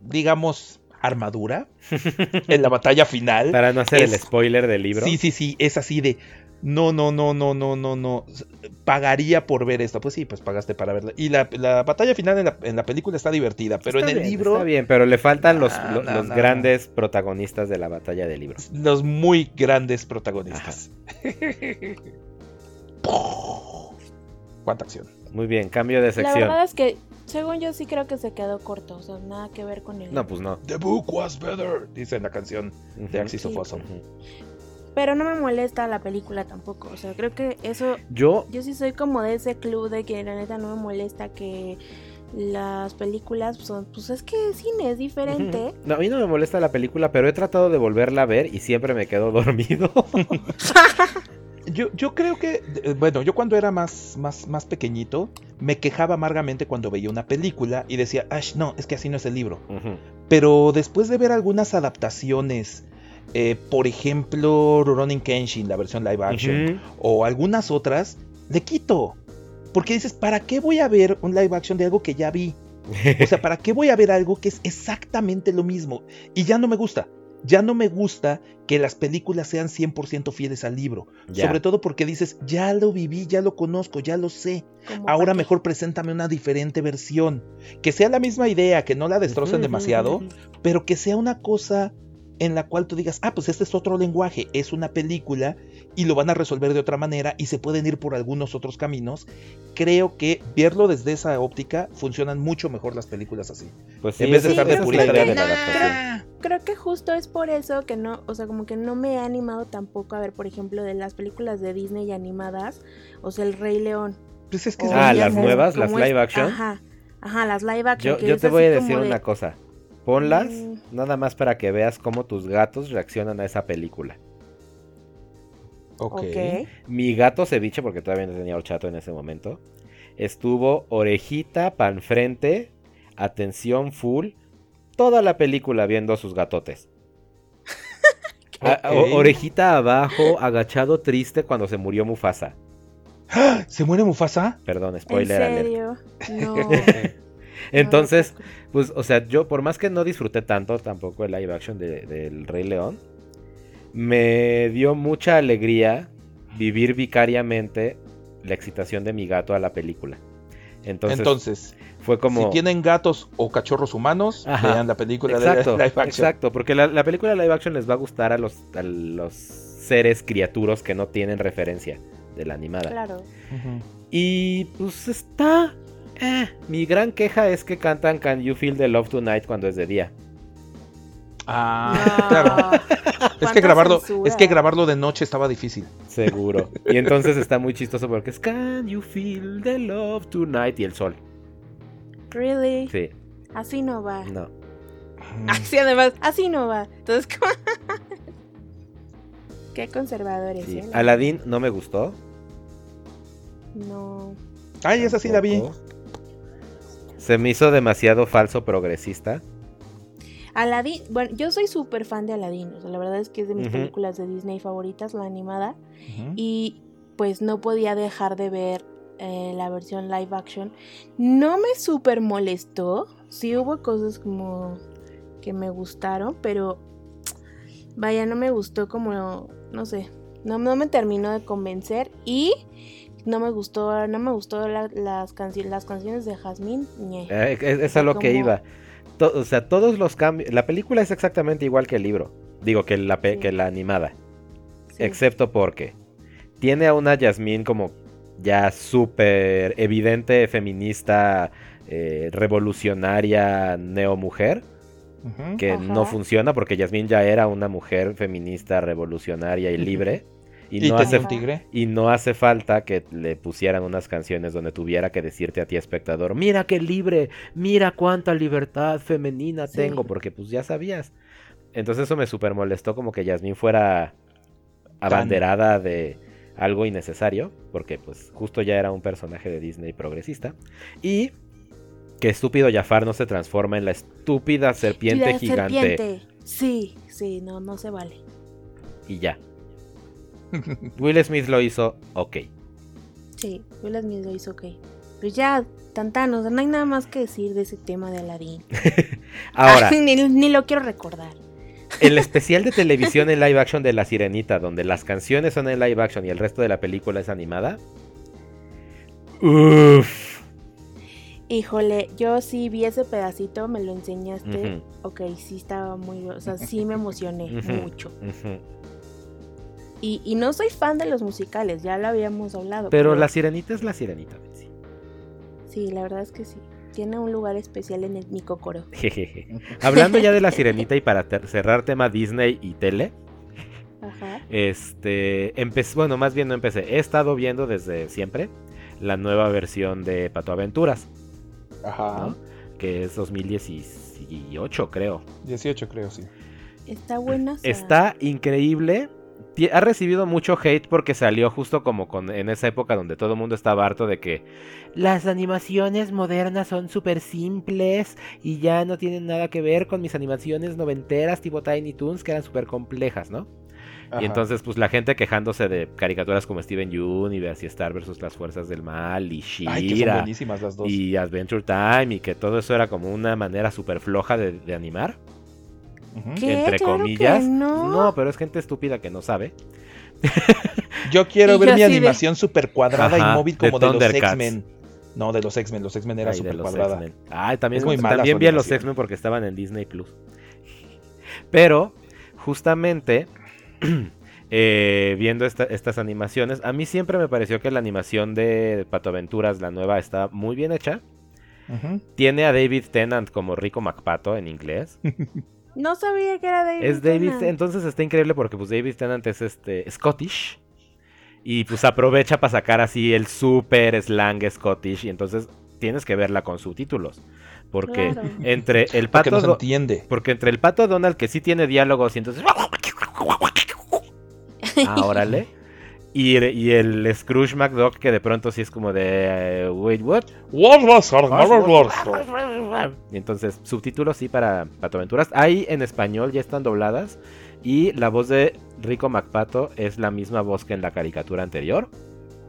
digamos, armadura en la batalla final. Para no hacer el spoiler del libro. Sí, sí, sí, es así de, no, no, no, no, no, no, no, pagaría por ver esto. Pues sí, pues pagaste para verla. Y la, batalla final en la, película está divertida, pero en el libro... Está bien, pero le faltan los, los, grandes protagonistas de la batalla del libro. Los muy grandes protagonistas. ¿Cuánta acción? Muy bien, cambio de sección. La verdad es que, según yo, sí creo que se quedó corto. O sea, nada que ver con el... No, pues no. The book was better, dice en la canción de Axis of Awesome. Pero no me molesta la película tampoco. O sea, creo que eso. Yo. Yo sí soy como de ese club de que la neta no me molesta que las películas son. Pues es que cine es diferente. No, a mí no me molesta la película, pero he tratado de volverla a ver y siempre me quedo dormido. yo, yo creo que. Eh, bueno, yo cuando era más, más, más pequeño me quejaba amargamente cuando veía una película y decía, Ash, no, es que así no es el libro. Pero después de ver algunas adaptaciones eh, por ejemplo, Rurouni Kenshin, la versión live action, o algunas otras, le quito. Porque dices, ¿para qué voy a ver un live action de algo que ya vi? O sea, ¿para qué voy a ver algo que es exactamente lo mismo? Y ya no me gusta. Ya no me gusta que las películas sean 100% fieles al libro. Sobre todo porque dices, ya lo viví, ya lo conozco, ya lo sé. Ahora mejor preséntame una diferente versión. Que sea la misma idea, que no la destrocen demasiado, pero que sea una cosa en la cual tú digas, ah, pues este es otro lenguaje, es una película y lo van a resolver de otra manera y se pueden ir por algunos otros caminos. Creo que verlo desde esa óptica funcionan mucho mejor las películas así. Pues sí, en vez de estar de purista de la Creo, que justo es por eso que no, o sea, como que no me he animado tampoco a ver, por ejemplo, de las películas de Disney animadas, o sea, El Rey León. Pues es que ah, las nuevas, las live action. Ajá, ajá, las live action. Yo, yo te voy a decir una cosa. Ponlas mm. nada más para que veas cómo tus gatos reaccionan a esa película. Ok. Mi gato ceviche, porque todavía no tenía chato en ese momento, estuvo orejita, pan frente, atención full, toda la película viendo a sus gatotes. orejita abajo, agachado triste cuando se murió Mufasa. ¿Se muere Mufasa? Perdón, spoiler ¿En serio? No. Entonces, pues, o sea, yo por más que no disfruté tanto tampoco el live action del de, Rey León, me dio mucha alegría vivir vicariamente la excitación de mi gato a la película. Entonces, fue como... Si tienen gatos o cachorros humanos, vean la película de live action. Exacto, porque la, película de live action les va a gustar a los, a los seres criaturas que no tienen referencia de la animada. Claro. Y pues está eh, mi gran queja es que cantan Can You Feel the Love Tonight cuando es de día. Ah, claro. Es que grabarlo, es que grabarlo de noche estaba difícil. Seguro. Y entonces está muy chistoso porque es Can You Feel the Love Tonight y el sol. Really? Sí. Así no va. No. Así además, así no va. Entonces, qué conservadores. Sí. ¿eh? Aladdin no me gustó. No. Ay, esa sí la vi. Se me hizo demasiado falso progresista. Aladdin, bueno, yo soy súper fan de Aladdin, o sea, la verdad es que es de mis películas de Disney favoritas, la animada, y pues no podía dejar de ver eh, la versión live action. No me súper molestó, sí hubo cosas como que me gustaron, pero vaya, no me gustó como, no sé, no, no me terminó de convencer y no me gustó, no me gustó las, las canciones de Jasmine. Eh, es, a lo que iba. o sea, todos los cambios. La película es exactamente igual que el libro. Digo que la, pe- Sí. que la animada. Sí. Excepto porque tiene a una Yasmín como ya súper evidente feminista, eh, revolucionaria, neomujer, Ujú. que Ajá. no funciona porque Yasmín ya era una mujer feminista, revolucionaria y libre. Y, Y no hace, un tigre. y no hace falta que le pusieran unas canciones donde tuviera que decirte a ti, espectador, mira qué libre, mira cuánta libertad femenina Sí. tengo, porque pues ya sabías. Entonces eso me super molestó como que Yasmín fuera abanderada de algo innecesario, porque pues justo ya era un personaje de Disney progresista. Y que estúpido Jafar no se transforma en la estúpida serpiente La gigante serpiente. Sí, sí, no, no se vale. y ya. Will Smith lo hizo, ok. Sí, Will Smith lo hizo ok. Pues ya, tantanos, no hay nada más que decir de ese tema de Aladdin. Ahora, ni, ni lo quiero recordar. el especial de televisión en live action de La Sirenita, donde las canciones son en live action y el resto de la película es animada. Uff. Híjole, yo sí vi ese pedacito, me lo enseñaste. Ujú. Ok, sí estaba muy... O sea, sí me emocioné mucho. Ujú. Y, y no soy fan de los musicales, ya lo habíamos hablado. Pero La Sirenita es La Sirenita. Betsy. Sí, la verdad es que sí. Tiene un lugar especial en el, mi cocoro. Jejeje. Hablando ya de La Sirenita y para cerrar tema Disney y tele, Ajá. este, empecé, bueno, más bien no empecé, he estado viendo desde siempre la nueva versión de Pato Aventuras, Ajá. ¿no? que es 2018 creo. 18 creo, sí. Está buena. Está increíble. Ha recibido mucho hate porque salió justo como con, en esa época donde todo el mundo estaba harto de que las animaciones modernas son súper simples y ya no tienen nada que ver con mis animaciones noventeras tipo Tiny Toons que eran súper complejas, ¿no? Ajá. Y entonces pues la gente quejándose de caricaturas como Steven Universe y Star vs. las Fuerzas del Mal y Ay, que son Shira buenísimas las dos. y Adventure Time y que todo eso era como una manera súper floja de, de animar Entre Claro comillas. no. pero es gente estúpida que no sabe. Yo quiero Y ver yo mi así de- animación super cuadrada Ajá, y móvil como de, los. X-Men. No, de los X-Men. Los X-Men era Ay, super cuadrada. X-Men. Ay, también, Es muy mala también vi a los animación. X-Men porque estaban en Disney Plus. Pero, justamente, eh, viendo esta- estas animaciones, a mí siempre me pareció que la animación de Pato Aventuras, la nueva, está muy bien hecha. Tiene a David Tennant como Rico MacPato en inglés. No sabía que era David. Es David, Tennant. entonces está increíble porque pues David Tennant es este Scottish y pues aprovecha para sacar así el super slang Scottish y entonces tienes que verla con subtítulos porque Claro. entre el Porque pato no se Do- entiende. porque entre el pato Donald que sí tiene diálogos y entonces ah, órale y, y el Scrooge McDuck que de pronto sí es como de eh, wait what y entonces, subtítulos sí para Pato Aventuras. Hay en español, ya están dobladas. Y la voz de Rico MacPato es la misma voz que en la caricatura anterior.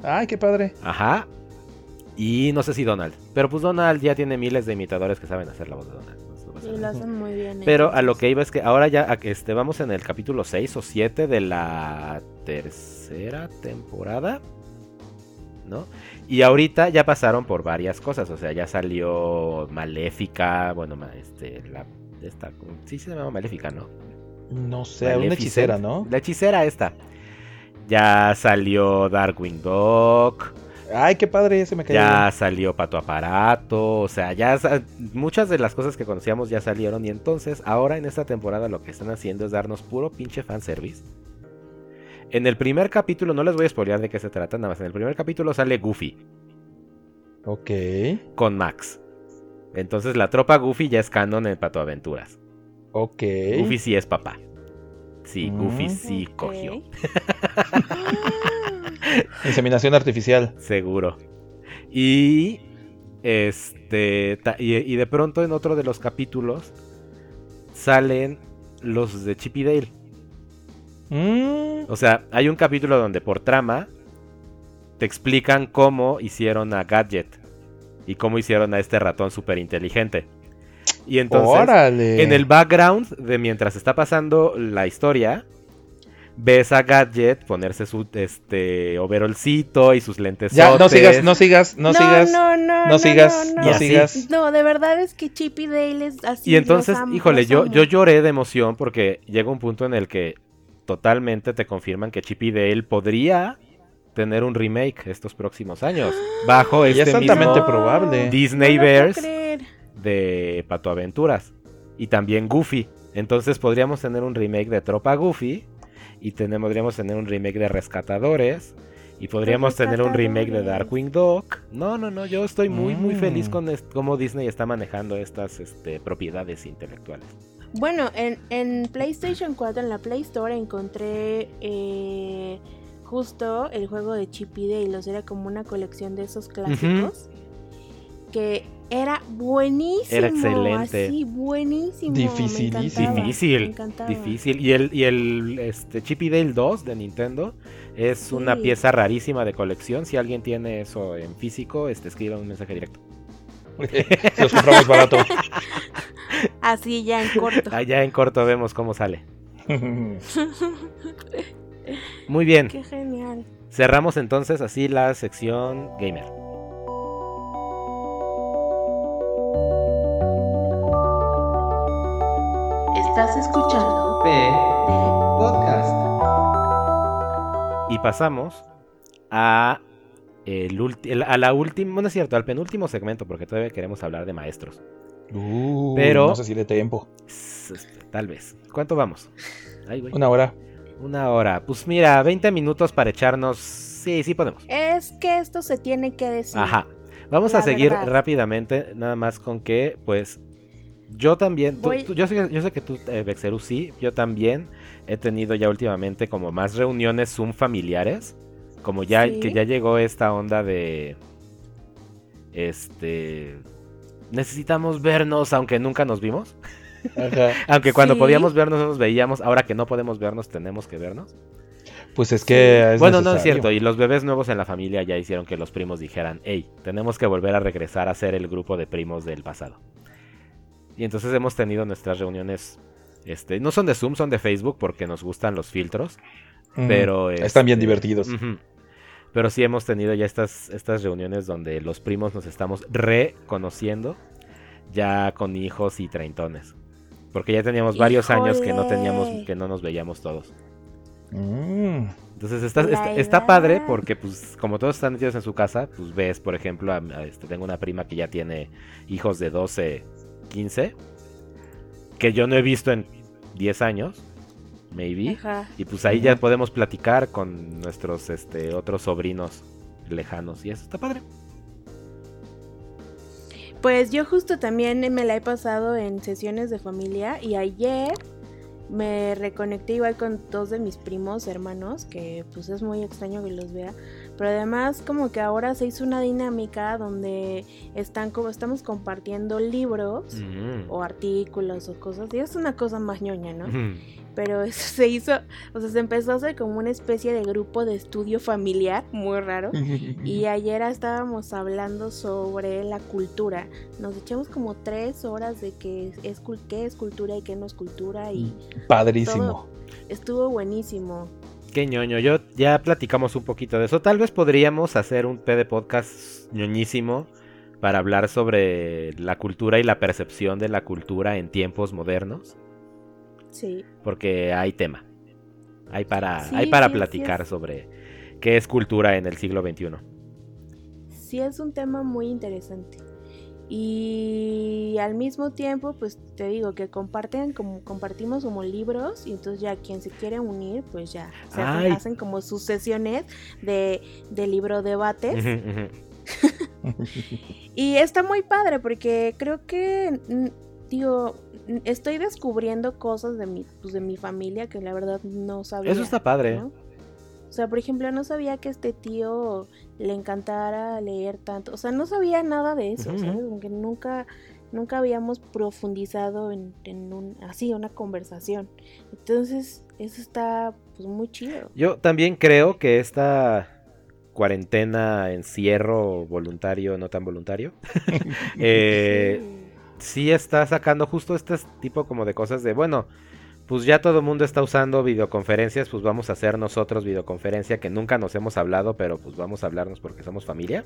Ay, qué padre. Ajá. Y no sé si Donald. Pero pues Donald ya tiene miles de imitadores que saben hacer la voz de Donald. Sí, lo hacen muy bien. Pero a lo que iba es que ahora ya a que este, vamos en el capítulo 6 o 7 de la tercera temporada. ¿No? Y ahorita ya pasaron por varias cosas. O sea, ya salió Maléfica. Bueno, este, la. Esta, sí se llama Maléfica, ¿no? No sé, una hechicera, ¿no? La hechicera esta. Ya salió Darkwing Dog. Ay, qué padre, ese me cayó. Ya salió Pato Aparato, o sea, ya muchas de las cosas que conocíamos ya salieron y entonces ahora en esta temporada lo que están haciendo es darnos puro pinche fanservice. En el primer capítulo, no les voy a spoilear de qué se trata, nada más en el primer capítulo sale Goofy. Ok. con Max. Entonces la tropa Goofy ya es canon en Pato Aventuras. Ok. Goofy sí es papá. Sí, Goofy Mm. sí Ok. cogió, Inseminación artificial. seguro. Y este y, y de pronto en otro de los capítulos salen los de Chip y Dale. Mm, O sea, hay un capítulo donde por trama te explican cómo hicieron a Gadget y cómo hicieron a este ratón súper inteligente. Y entonces, Órale. en el background de mientras está pasando la historia, ves a Gadget ponerse su este overolcito y sus lentes. Ya, no sigas, no sigas, no, sigas. No, no, no, sigas, no, sigas. No, de verdad es que Chip y Dale es así. Y entonces, híjole, yo, yo lloré de emoción porque llega un punto en el que totalmente te confirman que Chip y Dale podría tener un remake estos próximos años. Bajo este es probable. Disney Bears de Pato Aventuras. Y también Goofy. Entonces podríamos tener un remake de Tropa Goofy. Y podríamos tener un remake de Rescatadores. Y podríamos tener un remake de Darkwing Dog. No, no, no, yo estoy muy, muy feliz mm. con cómo Disney está manejando estas este, propiedades intelectuales. Bueno, en, en, PlayStation 4, en la Play Store, encontré eh, justo el juego de Chip y Dale. era como una colección de esos clásicos. Que era buenísimo. Era excelente. Así, buenísimo. Dificilísimo. Difícil. Difícil. Y el, y el este, Chip y Dale 2 de Nintendo es una pieza rarísima de colección. Si alguien tiene eso en físico, este, escriba un mensaje directo. Los compramos barato. Así ya en corto. Allá en corto vemos cómo sale. Muy bien. Qué genial. Cerramos entonces así la sección gamer. Estás escuchando P, Y pasamos a el, a la última, no es cierto, al penúltimo segmento, porque todavía queremos hablar de maestros. Uh, Pero no sé si de tiempo. Tal vez. ¿Cuánto vamos? Una hora. Una hora. Pues mira, 20 minutos para echarnos. Sí, sí podemos. Es que esto se tiene que decir. Ajá. Vamos a seguir rápidamente, nada más con que, pues, yo también, yo, sé, yo, sé, que tú, eh, Bexeru, sí, yo también he tenido ya últimamente como más reuniones Zoom familiares, como ya que ya llegó esta onda de, este, necesitamos vernos aunque nunca nos vimos. Aunque cuando podíamos vernos no nos veíamos, ahora que no podemos vernos tenemos que vernos. Pues es que... bueno, no es cierto, y los bebés nuevos en la familia ya hicieron que los primos dijeran, hey, tenemos que volver a regresar a ser el grupo de primos del pasado. Y entonces hemos tenido nuestras reuniones, este, no son de Zoom, son de Facebook porque nos gustan los filtros, pero... Están bien este, divertidos. Pero sí hemos tenido ya estas, estas reuniones donde los primos nos estamos reconociendo, ya con hijos y treintones. Porque ya teníamos varios años que no teníamos, que no nos veíamos todos. Mm. Entonces está, está, padre porque pues como todos están metidos en su casa, pues ves, por ejemplo, este, tengo una prima que ya tiene hijos de 12, 15, que yo no he visto en 10 años, maybe. Y pues ahí ya podemos platicar con nuestros este, otros sobrinos lejanos y eso está padre. Pues yo justo también me la he pasado en sesiones de familia y ayer me reconecté igual con dos de mis primos hermanos, que pues es muy extraño que los vea, pero además como que ahora se hizo una dinámica donde están como estamos compartiendo libros mm. o artículos o cosas, y es una cosa más ñoña, ¿no? pero eso se hizo, o sea, se empezó a hacer como una especie de grupo de estudio familiar, muy raro. y ayer estábamos hablando sobre la cultura. Nos echamos como tres horas de qué es, qué es cultura y qué no es cultura. Y Padrísimo. Estuvo buenísimo. Qué ñoño, yo ya platicamos un poquito de eso. Tal vez podríamos hacer un PD podcast ñoñísimo para hablar sobre la cultura y la percepción de la cultura en tiempos modernos. Sí. Porque hay tema. Hay para, hay para platicar sobre qué es cultura en el siglo XXI. Sí, es un tema muy interesante. Y al mismo tiempo, pues te digo que comparten como compartimos como libros y entonces ya quien se quiere unir, pues ya se hacen, como sus sesiones de, de libro debates. y está muy padre porque creo que digo, estoy descubriendo cosas de mi, pues, de mi familia que la verdad no sabía. Eso está padre. O sea, por ejemplo, no sabía que este tío le encantara leer tanto. O sea, no sabía nada de eso, Aunque nunca, nunca habíamos profundizado en, un, así una conversación. Entonces, eso está pues muy chido. Yo también creo que esta cuarentena, encierro voluntario, no tan voluntario, eh, sí está sacando justo este tipo como de cosas de, bueno, pues ya todo el mundo está usando videoconferencias, pues vamos a hacer nosotros videoconferencia que nunca nos hemos hablado, pero pues vamos a hablarnos porque somos familia.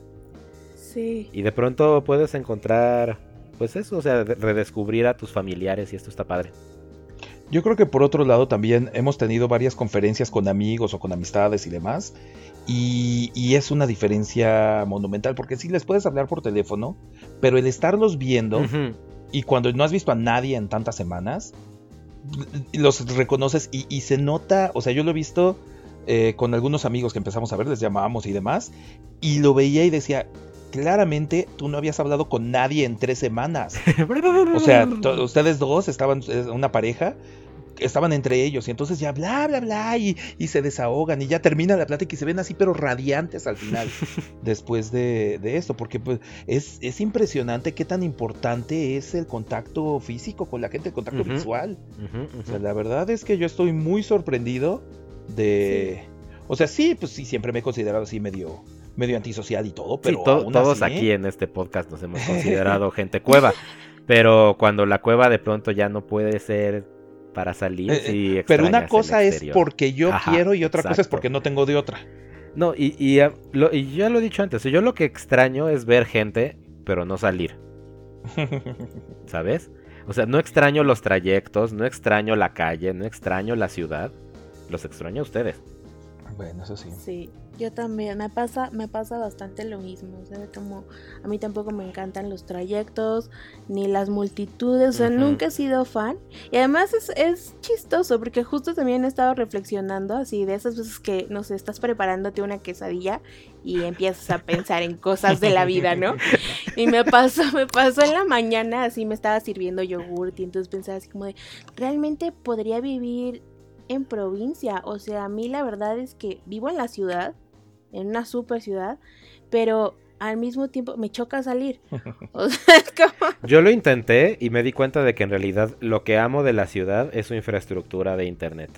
Sí. Y de pronto puedes encontrar, pues eso, o sea, redescubrir a tus familiares y esto está padre. Yo creo que por otro lado también hemos tenido varias conferencias con amigos o con amistades y demás. Y, es una diferencia monumental, porque sí les puedes hablar por teléfono, pero el estarlos viendo y cuando no has visto a nadie en tantas semanas, los reconoces y, se nota, o sea, yo lo he visto eh, con algunos amigos que empezamos a ver, les llamábamos y demás, y lo veía y decía, claramente tú no habías hablado con nadie en tres semanas. o sea, ustedes dos estaban, una pareja, estaban entre ellos y entonces ya bla, bla, bla y, se desahogan y ya termina la plática y se ven así pero radiantes al final después de, esto, porque pues es, es, impresionante qué tan importante es el contacto físico con la gente, el contacto visual. O sea, la verdad es que yo estoy muy sorprendido de... O sea, sí, pues sí, siempre me he considerado así medio medio antisocial y todo, pero todos aquí en este podcast nos hemos considerado gente cueva, pero cuando la cueva de pronto ya no puede ser para salir. Eh, eh, pero una cosa es porque yo quiero y otra cosa es porque no tengo de otra. No, y, y, ah, y, ya lo he dicho antes, yo lo que extraño es ver gente, pero no salir. ¿Sabes? O sea, no extraño los trayectos, no extraño la calle, no extraño la ciudad, los extraño a ustedes. Bueno, eso sí. Sí. Yo también, me pasa, me pasa bastante lo mismo, o sea, como a mí tampoco me encantan los trayectos, ni las multitudes, o sea, nunca he sido fan. Y además es, es, chistoso, porque justo también he estado reflexionando, así, de esas veces que, no sé, estás preparándote una quesadilla y empiezas a pensar en cosas de la vida, ¿no? Y me pasó, me pasó en la mañana, así me estaba sirviendo yogurt y entonces pensaba así como de, ¿realmente podría vivir en provincia? O sea, a mí la verdad es que vivo en la ciudad en una super ciudad, pero al mismo tiempo me choca salir. Yo lo intenté y me di cuenta de que en realidad lo que amo de la ciudad es su infraestructura de internet.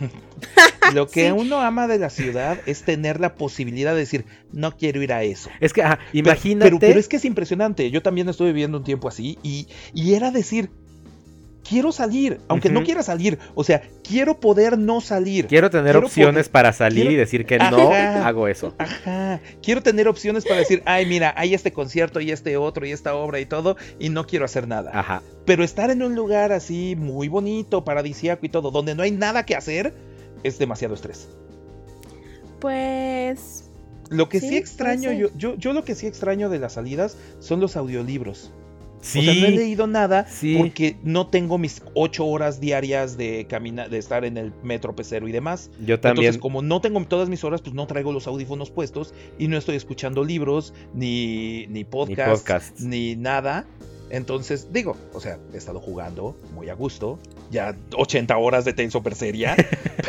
lo que uno ama de la ciudad es tener la posibilidad de decir, no quiero ir a eso. Es que, imagínate. Pero, es que es impresionante. Yo también estuve viviendo un tiempo así y, y era decir, quiero salir, aunque no quiera salir. O sea, quiero poder no salir. Quiero tener opciones para salir y decir que no hago eso. Ajá. Quiero tener opciones para decir, ay, mira, hay este concierto y este otro y esta obra y todo, y no quiero hacer nada. Ajá. Pero estar en un lugar así muy bonito, paradisíaco y todo, donde no hay nada que hacer, es demasiado estrés. Pues. Lo que sí, extraño, yo, yo, yo lo que sí extraño de las salidas son los audiolibros. Sí, o sea, no he leído nada porque no tengo mis ocho horas diarias de caminar, de estar en el metro pecero y demás. Yo también. Entonces, como no tengo todas mis horas, pues no traigo los audífonos puestos y no estoy escuchando libros, ni, ni podcasts, ni, nada. Entonces, digo, o sea, he estado jugando muy a gusto. Ya 80 horas de Tenso Super seria.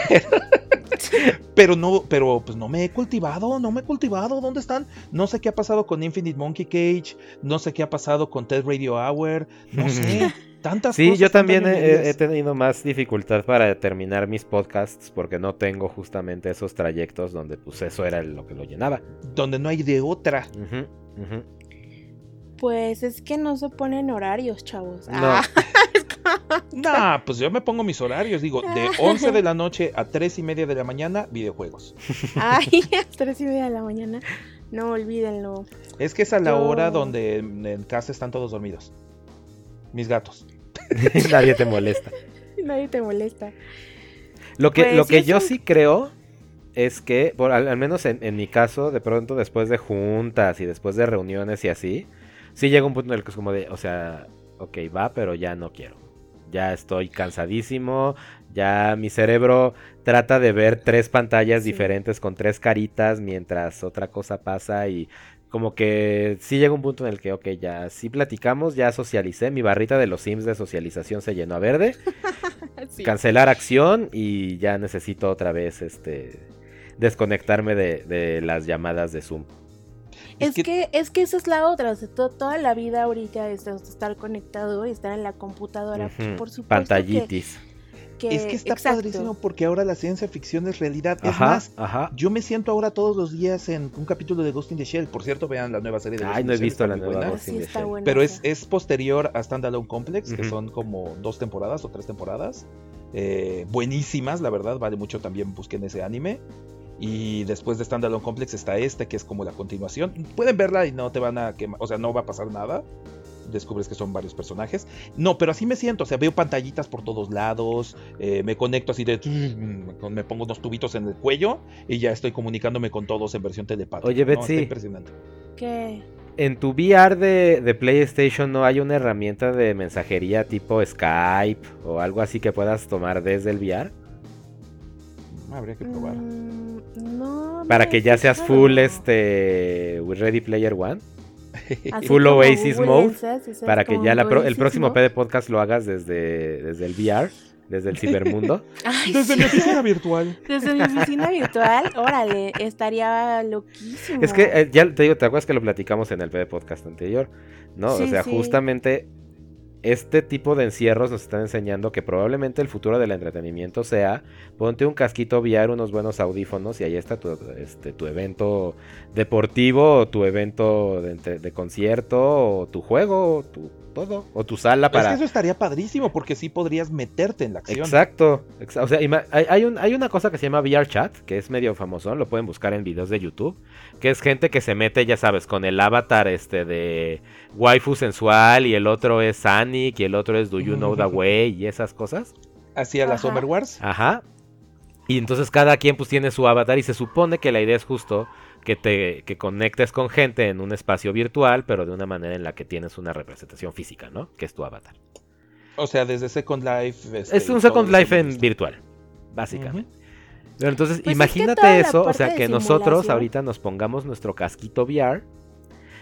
pero, pero no, pero pues no me he cultivado, no me he cultivado. ¿Dónde están? No sé qué ha pasado con Infinite Monkey Cage, no sé qué ha pasado con Ted Radio Hour, no sé. Tantas sí, yo también he, tenido más dificultad para terminar mis podcasts porque no tengo justamente esos trayectos donde pues eso era lo que lo llenaba. Donde no hay de otra. Pues es que no se ponen horarios, chavos. No. Ah. nah, pues yo me pongo mis horarios. Digo, de 11 de la noche a 3 y media de la mañana, videojuegos. Ay, a 3 y media de la mañana. No olvídenlo. Es que es a la hora donde en casa están todos dormidos. Mis gatos. Nadie te molesta. Nadie te molesta. Lo que, lo pues que yo sí creo es que, por, al, menos en, en, mi caso, de pronto después de juntas y después de reuniones y así, sí llega un punto en el que es como de, o sea, ok, va, pero ya no quiero. Ya estoy cansadísimo, ya mi cerebro trata de ver tres pantallas diferentes con tres caritas mientras otra cosa pasa y como que sí llega un punto en el que, ok, ya sí platicamos, ya socialicé, mi barrita de los Sims de socialización se llenó a verde, cancelar acción y ya necesito otra vez este desconectarme de, de las llamadas de Zoom. Es, que, es que esa es la otra, o sea, toda la vida ahorita es estar conectado y estar en la computadora, por supuesto. Pantallitis. es que está padrísimo porque ahora la ciencia ficción es realidad. es más, yo me siento ahora todos los días en un capítulo de Ghost in the Shell. Por cierto, vean la nueva serie de Ghost Ay, no he visto la nueva Ghost in the Shell. Pero es, es posterior a Standalone Complex, que son como dos temporadas o tres temporadas. eh, buenísimas, la verdad, vale mucho también busquen ese anime. Y después de Standalone Complex está este, que es como la continuación. Pueden verla y no te van a quemar, o sea, no va a pasar nada. Descubres que son varios personajes. No, pero así me siento, o sea, veo pantallitas por todos lados, eh, me conecto así de... Me pongo unos tubitos en el cuello y ya estoy comunicándome con todos en versión telepática. Oye, Betsy. impresionante. ¿Qué? En tu VR de, de, PlayStation no hay una herramienta de mensajería tipo Skype o algo así que puedas tomar desde el VR. Habría que probar. Mm, no. Para que ya seas full este Ready Player One. full Oasis Mode. para que ya el próximo PD podcast lo hagas desde, desde el VR desde el cibermundo. desde mi oficina virtual. Desde mi oficina virtual, órale, estaría loquísimo. Es que eh, ya te digo, ¿te acuerdas que lo platicamos en el PD podcast anterior? ¿No? o sea, justamente este tipo de encierros nos están enseñando que probablemente el futuro del entretenimiento sea ponte un casquito VR, unos buenos audífonos y ahí está tu, este, tu evento deportivo o tu evento de, concierto o tu juego tu todo. O tu sala para. Es que eso estaría padrísimo porque sí podrías meterte en la acción. Exacto. O sea, hay, un, hay una cosa que se llama VR Chat, que es medio famoso, lo pueden buscar en videos de YouTube, que es gente que se mete, ya sabes, con el avatar este de waifu sensual y el otro es Sonic y el otro es Do You Know The Way y esas cosas. Hacia las Summer Wars. Ajá. Y entonces cada quien pues tiene su avatar y se supone que la idea es justo que te que conectes con gente en un espacio virtual, pero de una manera en la que tienes una representación física, ¿no? Que es tu avatar. O sea, desde Second Life. Este, es un Second Life en virtual, básicamente. Pero entonces, pues imagínate eso, o sea, que nosotros ahorita nos pongamos nuestro casquito VR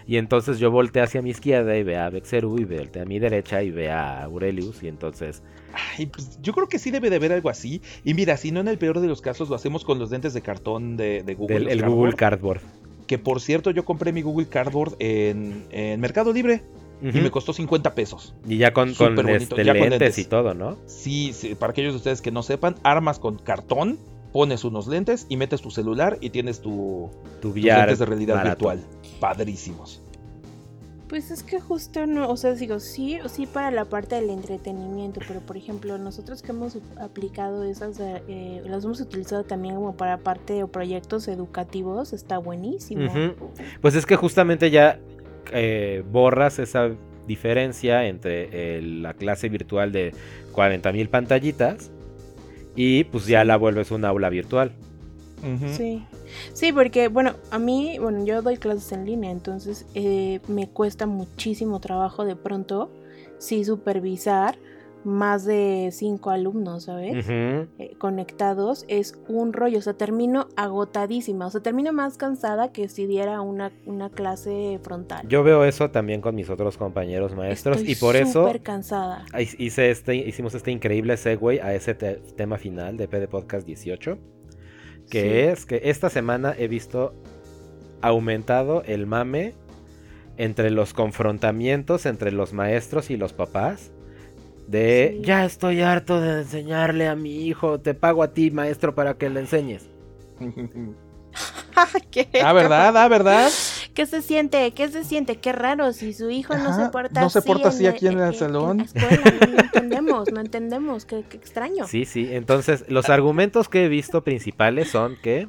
y entonces yo volteé hacia mi izquierda y ve a Bexeru y volteé a mi derecha y ve a Aurelius. Y entonces. Ay, pues yo creo que sí debe de haber algo así. Y mira, si no en el peor de los casos, lo hacemos con los lentes de cartón de, Google. el Google Cardboard. Que por cierto, yo compré mi Google Cardboard en, Mercado Libre. Y me costó 50 pesos. Y ya con, con, este, lentes, y todo, ¿no? Sí, sí, para aquellos de ustedes que no sepan, armas con cartón pones unos lentes y metes tu celular y tienes tu, tu lentes de realidad virtual. Padrísimos. Pues es que justo no, o sea, digo, sí, sí para la parte del entretenimiento, pero por ejemplo, nosotros que hemos aplicado esas, eh, las hemos utilizado también como para parte o proyectos educativos, está buenísimo. Pues es que justamente ya eh, borras esa diferencia entre la clase virtual de 40.000 pantallitas y pues ya la vuelves un aula virtual. Sí. Sí, porque, bueno, a mí, bueno, yo doy clases en línea, entonces eh, me cuesta muchísimo trabajo de pronto, sí, supervisar más de cinco alumnos, ¿sabes? Eh, conectados, es un rollo, o sea, termino agotadísima, o sea, termino más cansada que si diera una, una clase frontal. Yo veo eso también con mis otros compañeros maestros y por eso... Súper cansada. Hice este, hicimos este increíble segue a ese tema final de PD Podcast 18, que es que esta semana he visto aumentado el mame entre los confrontamientos entre los maestros y los papás de ya estoy harto de enseñarle a mi hijo, te pago a ti, maestro, para que le enseñes. ¿Qué? Ah, ¿verdad? Ah, ¿verdad? ¿Qué se siente? ¿Qué se siente? Qué raro si su hijo no se porta no se porta así aquí en el, salón. no entendemos, no entendemos, qué, qué extraño. Sí, sí, entonces los argumentos que he visto principales son que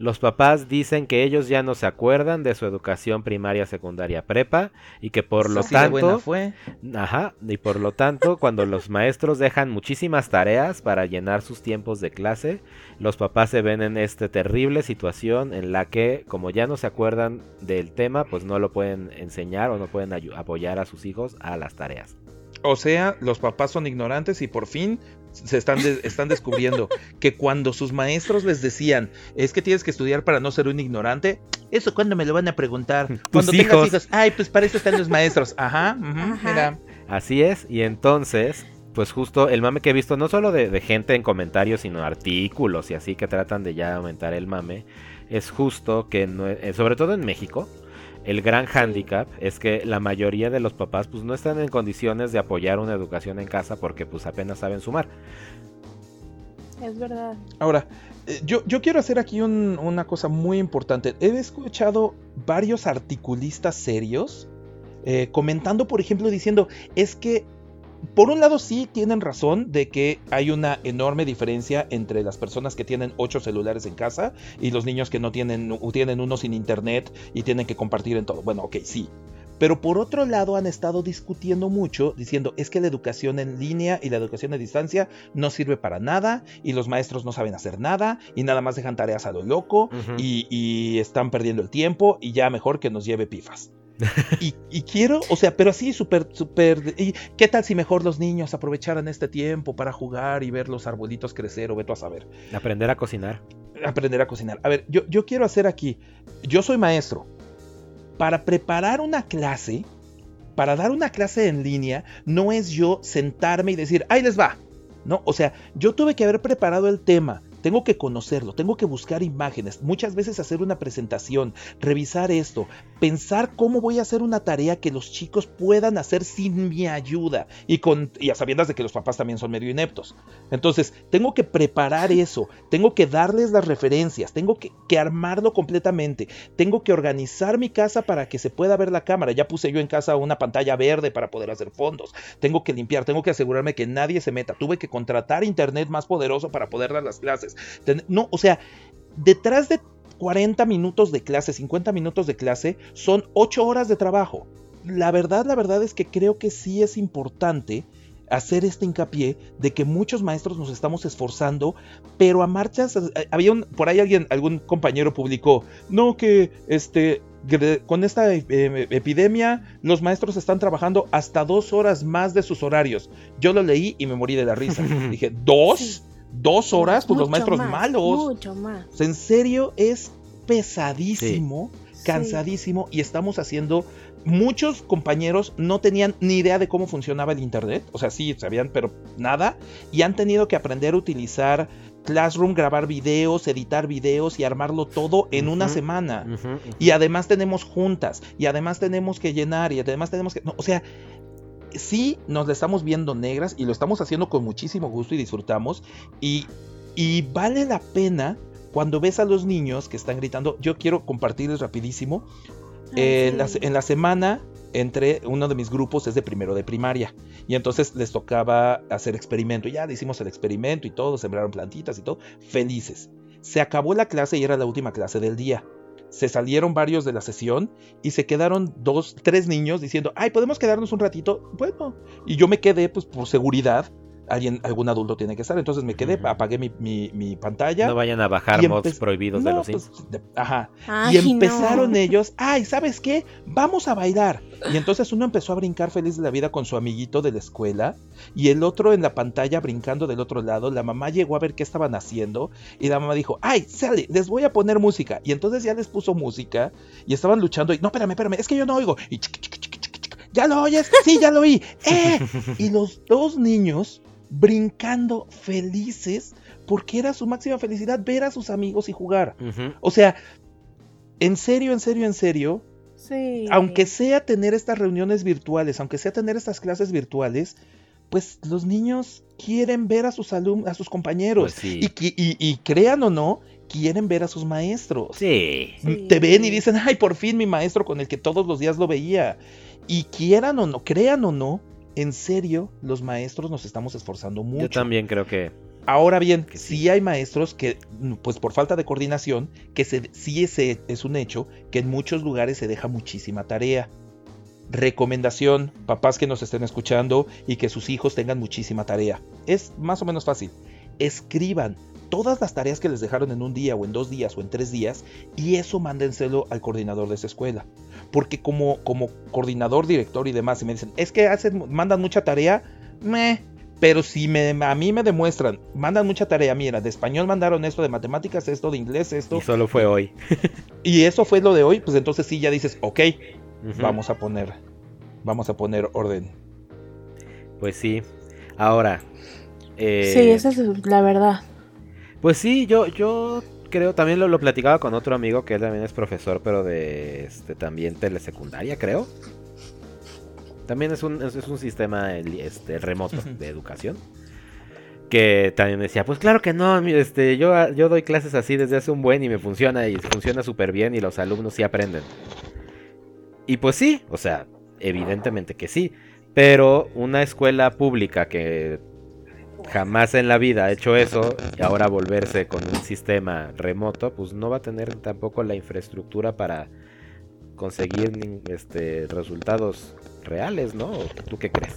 los papás dicen que ellos ya no se acuerdan de su educación primaria, secundaria, prepa y que por lo tanto, fue. ajá, y por lo tanto, cuando los maestros dejan muchísimas tareas para llenar sus tiempos de clase, los papás se ven en esta terrible situación en la que, como ya no se acuerdan del tema, pues no lo pueden enseñar o no pueden apoyar a sus hijos a las tareas. O sea, los papás son ignorantes y por fin se están, están descubriendo que cuando sus maestros les decían, es que tienes que estudiar para no ser un ignorante, eso cuando me lo van a preguntar. Cuando tengas hijos, ay, pues para eso están los maestros. Ajá, mira. Así es, y entonces, pues justo el mame que he visto, no solo de, de gente en comentarios, sino artículos y así que tratan de ya aumentar el mame, es justo que, no, eh, sobre todo en México, el gran hándicap es que la mayoría de los papás pues no están en condiciones de apoyar una educación en casa porque pues apenas saben sumar. Es verdad. Ahora, eh, yo, yo quiero hacer aquí una cosa muy importante. He escuchado varios articulistas serios eh, comentando, por ejemplo, diciendo, es que por un lado sí tienen razón de que hay una enorme diferencia entre las personas que tienen ocho celulares en casa y los niños que no tienen, tienen uno sin internet y tienen que compartir en todo. Bueno, ok, sí. Pero por otro lado han estado discutiendo mucho, diciendo es que la educación en línea y la educación a distancia no sirve para nada y los maestros no saben hacer nada y nada más dejan tareas a lo loco y, y, están perdiendo el tiempo y ya mejor que nos lleve pifas. y, quiero, o sea, pero así súper, súper... ¿Y qué tal si mejor los niños aprovecharan este tiempo para jugar y ver los arbolitos crecer o veto a saber? Aprender a cocinar. Aprender a cocinar. A ver, yo, yo quiero hacer aquí, yo soy maestro. Para preparar una clase, para dar una clase en línea, no es yo sentarme y decir, ahí les va. No, o sea, yo tuve que haber preparado el tema, tengo que conocerlo, tengo que buscar imágenes, muchas veces hacer una presentación, revisar esto, pensar cómo voy a hacer una tarea que los chicos puedan hacer sin mi ayuda y, con, y a sabiendas de que los papás también son medio ineptos. Entonces, tengo que preparar eso, tengo que darles las referencias, tengo que, que armarlo completamente, tengo que organizar mi casa para que se pueda ver la cámara. Ya puse yo en casa una pantalla verde para poder hacer fondos, tengo que limpiar, tengo que asegurarme que nadie se meta, tuve que contratar internet más poderoso para poder dar las clases. No, o sea, detrás de 40 minutos de clase, 50 minutos de clase, son 8 horas de trabajo. La verdad, la verdad es que creo que sí es importante hacer este hincapié de que muchos maestros nos estamos esforzando, pero a marchas, eh, había un, por ahí alguien, algún compañero publicó, no que este, con esta eh, epidemia los maestros están trabajando hasta dos horas más de sus horarios. Yo lo leí y me morí de la risa. Dije, ¿dos? Dos horas, pues los maestros malos. Mucho más. en serio, es pesadísimo, cansadísimo y estamos haciendo... Muchos compañeros no tenían ni idea de cómo funcionaba el Internet, o sea, sí, sabían, pero nada, y han tenido que aprender a utilizar Classroom, grabar videos, editar videos y armarlo todo en una semana. Y además tenemos juntas, y además tenemos que llenar, y además tenemos que... o sea, sí nos la estamos viendo negras y lo estamos haciendo con muchísimo gusto y disfrutamos. Y, y vale la pena cuando ves a los niños que están gritando. Yo quiero compartirles rapidísimo. en, la, semana entre uno de mis grupos es de primero de primaria y entonces les tocaba hacer experimento. Ya hicimos el experimento y todo, sembraron plantitas y todo, felices. Se acabó la clase y era la última clase del día se salieron varios de la sesión y se quedaron dos, tres niños diciendo, ay, ¿podemos quedarnos un ratito? Bueno, y yo me quedé pues por seguridad alguien, algún adulto tiene que estar. Entonces me quedé, apagué mi, pantalla. No vayan a bajar mods prohibidos de los pues, Ajá. y empezaron ellos, ay, ¿sabes qué? Vamos a bailar. Y entonces uno empezó a brincar feliz de la vida con su amiguito de la escuela y el otro en la pantalla brincando del otro lado. La mamá llegó a ver qué estaban haciendo y la mamá dijo, ay, sale, les voy a poner música. Y entonces ya les puso música y estaban luchando y, no, espérame, espérame, es que yo no oigo. Y ¿Ya lo oyes? Sí, ya lo oí. ¡Eh! Y los dos niños brincando felices porque era su máxima felicidad ver a sus amigos y jugar. O sea, en serio, en serio, en serio. Sí. Aunque sea tener estas reuniones virtuales, aunque sea tener estas clases virtuales, pues los niños quieren ver a sus alumnos, a sus compañeros. Pues y, y, crean o no, quieren ver a sus maestros. Sí. Te ven y dicen, ay, por fin mi maestro con el que todos los días lo veía. Y quieran o no, crean o no, en serio, los maestros nos estamos esforzando mucho. Yo también creo que. Ahora bien, sí hay maestros que, pues por falta de coordinación, que se, sí ese es un hecho, que en muchos lugares se deja muchísima tarea. Recomendación, papás que nos estén escuchando y que sus hijos tengan muchísima tarea. Es más o menos fácil. Escriban todas las tareas que les dejaron en un día o en dos días o en tres días y eso mándenselo al coordinador de esa escuela. Porque como, como coordinador, director y demás, si me dicen, es que hacen, mandan mucha tarea, me, pero si me, a mí me demuestran, mandan mucha tarea, mira, de español mandaron esto, de matemáticas esto, de inglés esto. Y solo fue hoy. y eso fue lo de hoy, pues entonces sí ya dices, ok, vamos a poner, vamos a poner orden. Pues sí. Ahora. Eh... Sí, esa es la verdad. Pues sí, yo, yo creo, también lo, lo, platicaba con otro amigo que él también es profesor, pero de este también telesecundaria, creo. También es un, es, un sistema este, remoto de educación. Que también decía, pues claro que no, este, yo, yo doy clases así desde hace un buen y me funciona y funciona súper bien y los alumnos sí aprenden. Y pues sí, o sea, evidentemente que sí. Pero una escuela pública que jamás en la vida ha hecho eso y ahora volverse con un sistema remoto, pues no va a tener tampoco la infraestructura para conseguir este, resultados reales, ¿no? ¿Tú qué crees?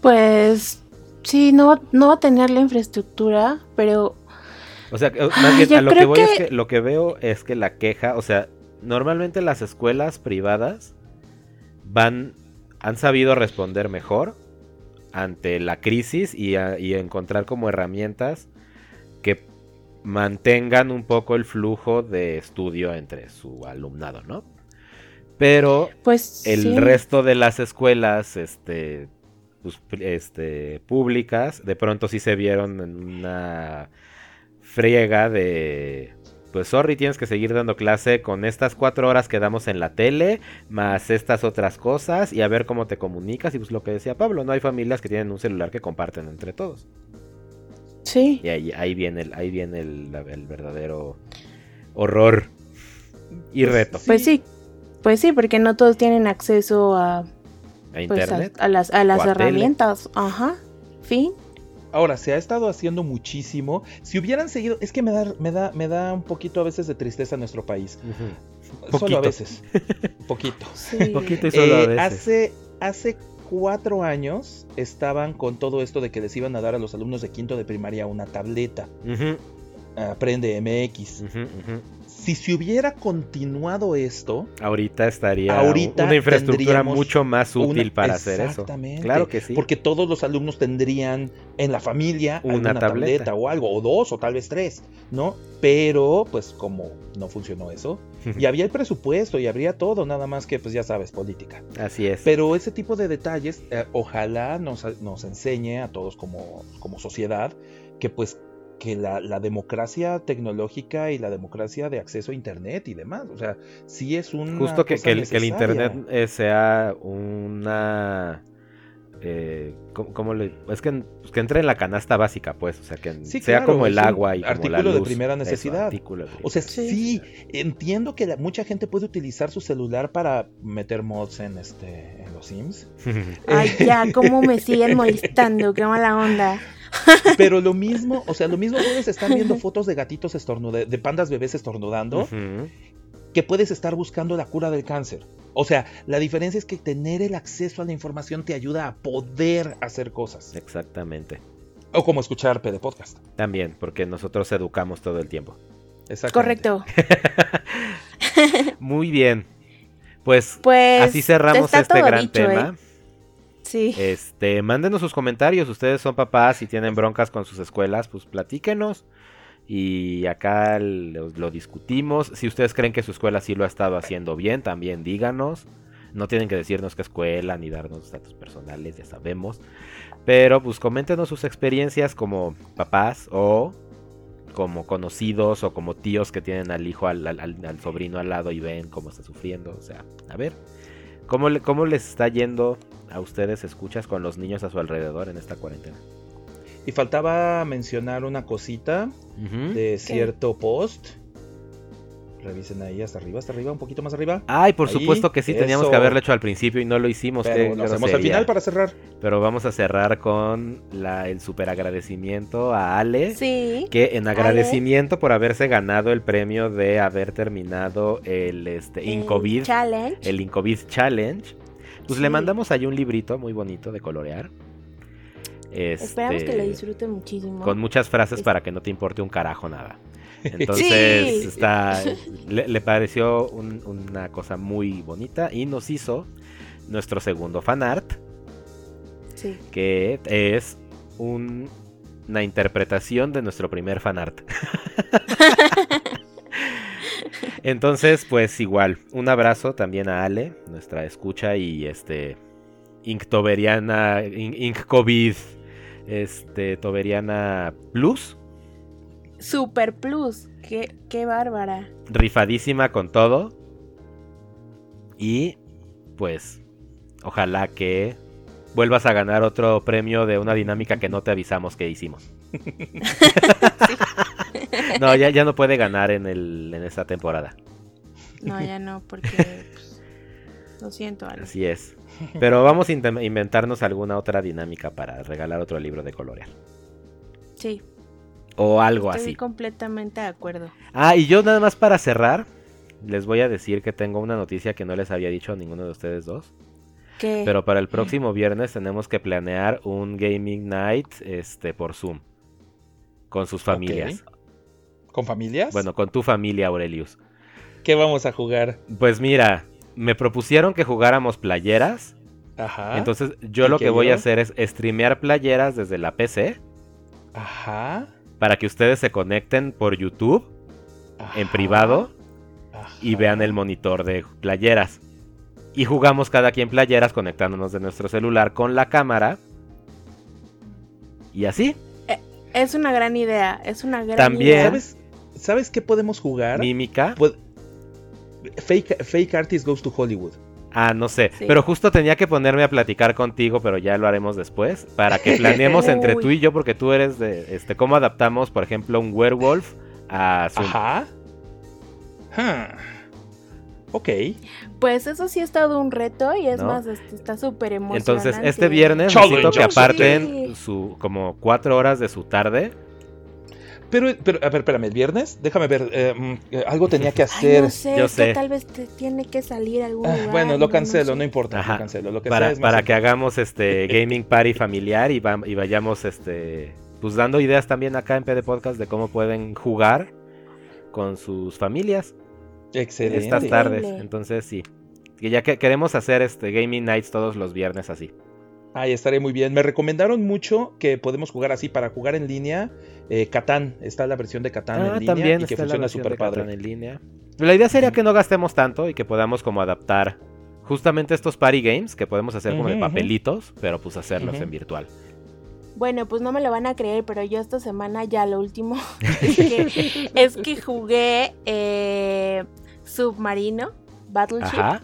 Pues sí, no, no va a tener la infraestructura, pero... O sea, más bien, a lo que voy es que lo que veo es que la queja, o sea, normalmente las escuelas privadas van, han sabido responder mejor ante la crisis y, encontrar como herramientas que mantengan un poco el flujo de estudio entre su alumnado, ¿no? Pero pues, el resto de las escuelas este, pues, este, públicas de pronto sí se vieron en una friega de pues sorry, tienes que seguir dando clase con estas cuatro horas que damos en la tele, más estas otras cosas, y a ver cómo te comunicas. Y pues lo que decía Pablo, no hay familias que tienen un celular que comparten entre todos. Sí. Y ahí, ahí viene, el, ahí viene el, verdadero horror y pues reto. Pues sí, pues sí, porque no todos tienen acceso a, ¿A pues, internet. a, las, a las herramientas. Ajá. Fin. Ahora, se ha estado haciendo muchísimo. Si hubieran seguido, es que me da, me da, me da un poquito a veces de tristeza nuestro país. Solo a veces. poquito. Poquito y solo a eh, veces. Hace, hace cuatro años estaban con todo esto de que les iban a dar a los alumnos de quinto de primaria una tableta. Aprende MX si se hubiera continuado esto, ahorita estaría una infraestructura mucho más útil para hacer eso. Claro que sí. Porque todos los alumnos tendrían en la familia una tableta. o algo, o dos, o tal vez tres, ¿no? Pero, pues, como no funcionó eso, y había el presupuesto y habría todo, nada más que, pues, ya sabes, política. Así es. Pero ese tipo de detalles, eh, ojalá nos, nos enseñe a todos como, como sociedad que, pues, que la, democracia tecnológica y la democracia de acceso a Internet y demás. O sea, sí es un... Justo que, que, el, Internet eh, sea una... Eh, ¿cómo, le, es que, pues, que, entre en la canasta básica, pues, o sea, que sea como el agua y como la luz, de primera necesidad. o sea, sí, entiendo que mucha gente puede utilizar su celular para meter mods en este en los Sims. Ay, ya, cómo me siguen molestando, qué mala onda. Pero lo mismo, o sea, lo mismo puedes estar viendo fotos de gatitos estornudando, de pandas bebés estornudando, que puedes estar buscando la cura del cáncer. O sea, la diferencia es que tener el acceso a la información te ayuda a poder hacer cosas. Exactamente. O como escuchar PD Podcast. También, porque nosotros educamos todo el tiempo. Correcto. Muy bien. Pues, pues así cerramos este gran tema. ¿eh? Este, mándenos sus comentarios. Ustedes son papás y tienen broncas con sus escuelas, pues platíquenos. Y acá lo, discutimos. Si ustedes creen que su escuela sí lo ha estado haciendo bien, también díganos. No tienen que decirnos qué escuela ni darnos datos personales, ya sabemos. Pero pues coméntenos sus experiencias como papás o como conocidos o como tíos que tienen al hijo, al, al sobrino al lado y ven cómo está sufriendo. O sea, a ver, ¿cómo, cómo les está yendo a ustedes escuchas con los niños a su alrededor en esta cuarentena. Y faltaba mencionar una cosita de cierto post Revisen ahí hasta arriba, hasta arriba, un poquito más arriba. Ay, por supuesto que sí, teníamos que haberlo hecho al principio y no lo hicimos. Pero lo hacemos al final para cerrar. Pero vamos a cerrar con la, el super agradecimiento a Ale. Sí. Que en agradecimiento por haberse ganado el premio de haber terminado el este, Incovid. Challenge. El Incovid Challenge. Pues le mandamos ahí un librito muy bonito de colorear. Esperamos que lo este, disfrute muchísimo. Con muchas frases para que no te importe un carajo nada. Entonces, está, le, pareció una cosa muy bonita y nos hizo nuestro segundo fanart. Sí. Que es una interpretación de nuestro primer fanart. Entonces, pues igual, un abrazo también a Ale, nuestra escucha y este Inktoberiana, Inkcovid, este Toberiana Plus. Super Plus, qué, qué bárbara. Rifadísima con todo. Y pues, ojalá que vuelvas a ganar otro premio de una dinámica que no te avisamos que hicimos. no, ya, ya no puede ganar en, el, en esta temporada. No, ya no, porque... Pues, Lo siento, Ale. Así es. Pero vamos a inventarnos alguna otra dinámica para regalar otro libro de colorear. Sí, O algo estoy así. completamente de acuerdo. Ah, y yo nada más para cerrar, les voy a decir que tengo una noticia que no les había dicho a ninguno de ustedes dos. Que Pero para el próximo viernes tenemos que planear un gaming night este, por Zoom. Con sus familias. ¿Con familias? Bueno, con tu familia, Aurelius. ¿Qué vamos a jugar? Pues mira, me propusieron que jugáramos playeras. Ajá. Entonces yo ¿Y lo que voy yo? a hacer es streamear playeras desde la PC Ajá. para que ustedes se conecten por YouTube en ajá, privado y ajá. vean el monitor de playeras. Y jugamos cada quien playeras conectándonos de nuestro celular con la cámara. Y así, es una gran idea, es una gran También- idea. ¿Sabes, ¿Sabes qué podemos jugar? mímica. Pod- Fake, fake Artist Goes to Hollywood. Ah, no sé. Sí. Pero justo tenía que ponerme a platicar contigo, pero ya lo haremos después. Para que planeemos entre tú y yo, porque tú eres de. Este, ¿Cómo adaptamos, por ejemplo, un werewolf a Zoom? Ajá. Ok. Pues eso sí es todo un reto y es ¿No? más, este, está súper emocionante. Entonces, este viernes necesito que aparten Sí. su como cuatro horas de su tarde. Pero, pero, a ver, espérame, ¿el viernes? Déjame ver, eh, mm, eh, algo tenía que Ay, hacer. no sé, Yo es que sé. tal vez te tiene que salir algún Ah, bueno, lo no cancelo, sé. no importa, Ajá. lo cancelo. Lo que sea Para, es más para que hagamos este gaming party familiar y, va- y vayamos este pues dando ideas también acá en PD Podcast de cómo pueden jugar con sus familias Excelente. estas tardes. Entonces sí. Que ya que queremos hacer este gaming nights todos los viernes así. Ay, estaré muy bien. Me recomendaron mucho que podemos jugar así para jugar en línea. Eh, Catán, está la versión de Catán en línea Ah, también y que está la funciona versión súper padre. en línea. La idea sería que no gastemos tanto y que podamos como adaptar justamente estos party games que podemos hacer como de papelitos, pero pues hacerlos en virtual. Bueno, pues no me lo van a creer, pero yo esta semana ya lo último es que, es que jugué eh, Submarino, Battleship, Ajá.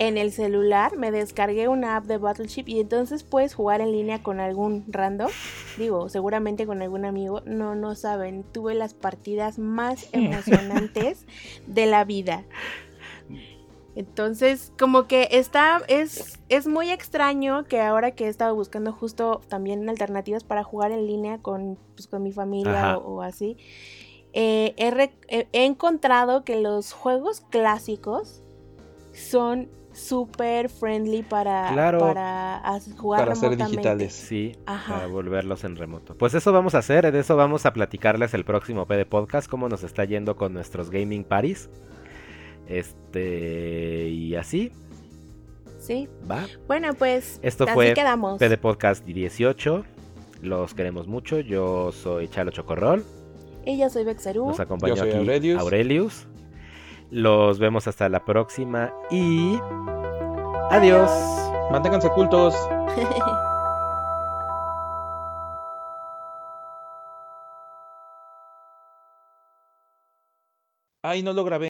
En el celular. Me descargué una app de Battleship y entonces puedes jugar en línea con algún random. Digo, seguramente con algún amigo. No, no saben. Tuve las partidas más emocionantes de la vida. Entonces, como que está, es, es muy extraño que ahora que he estado buscando justo también alternativas para jugar en línea con, pues, con mi familia o, o así, eh, he encontrado que los juegos clásicos son súper friendly para, Claro. para jugar Para ser digitales. Sí, Ajá. para volverlos en remoto. Pues eso vamos a hacer, de eso vamos a platicarles el próximo PD Podcast, cómo nos está yendo con nuestros gaming parties. Este, y así, Sí. va. Bueno, pues Esto así fue quedamos. PD Podcast 18. Los queremos mucho. Yo soy Chalo Chocorrol. Y yo soy Bexaru. Nos soy aquí Aurelius. Aurelius. Los vemos hasta la próxima y adiós. Manténganse cultos. Ay, no lo grabé.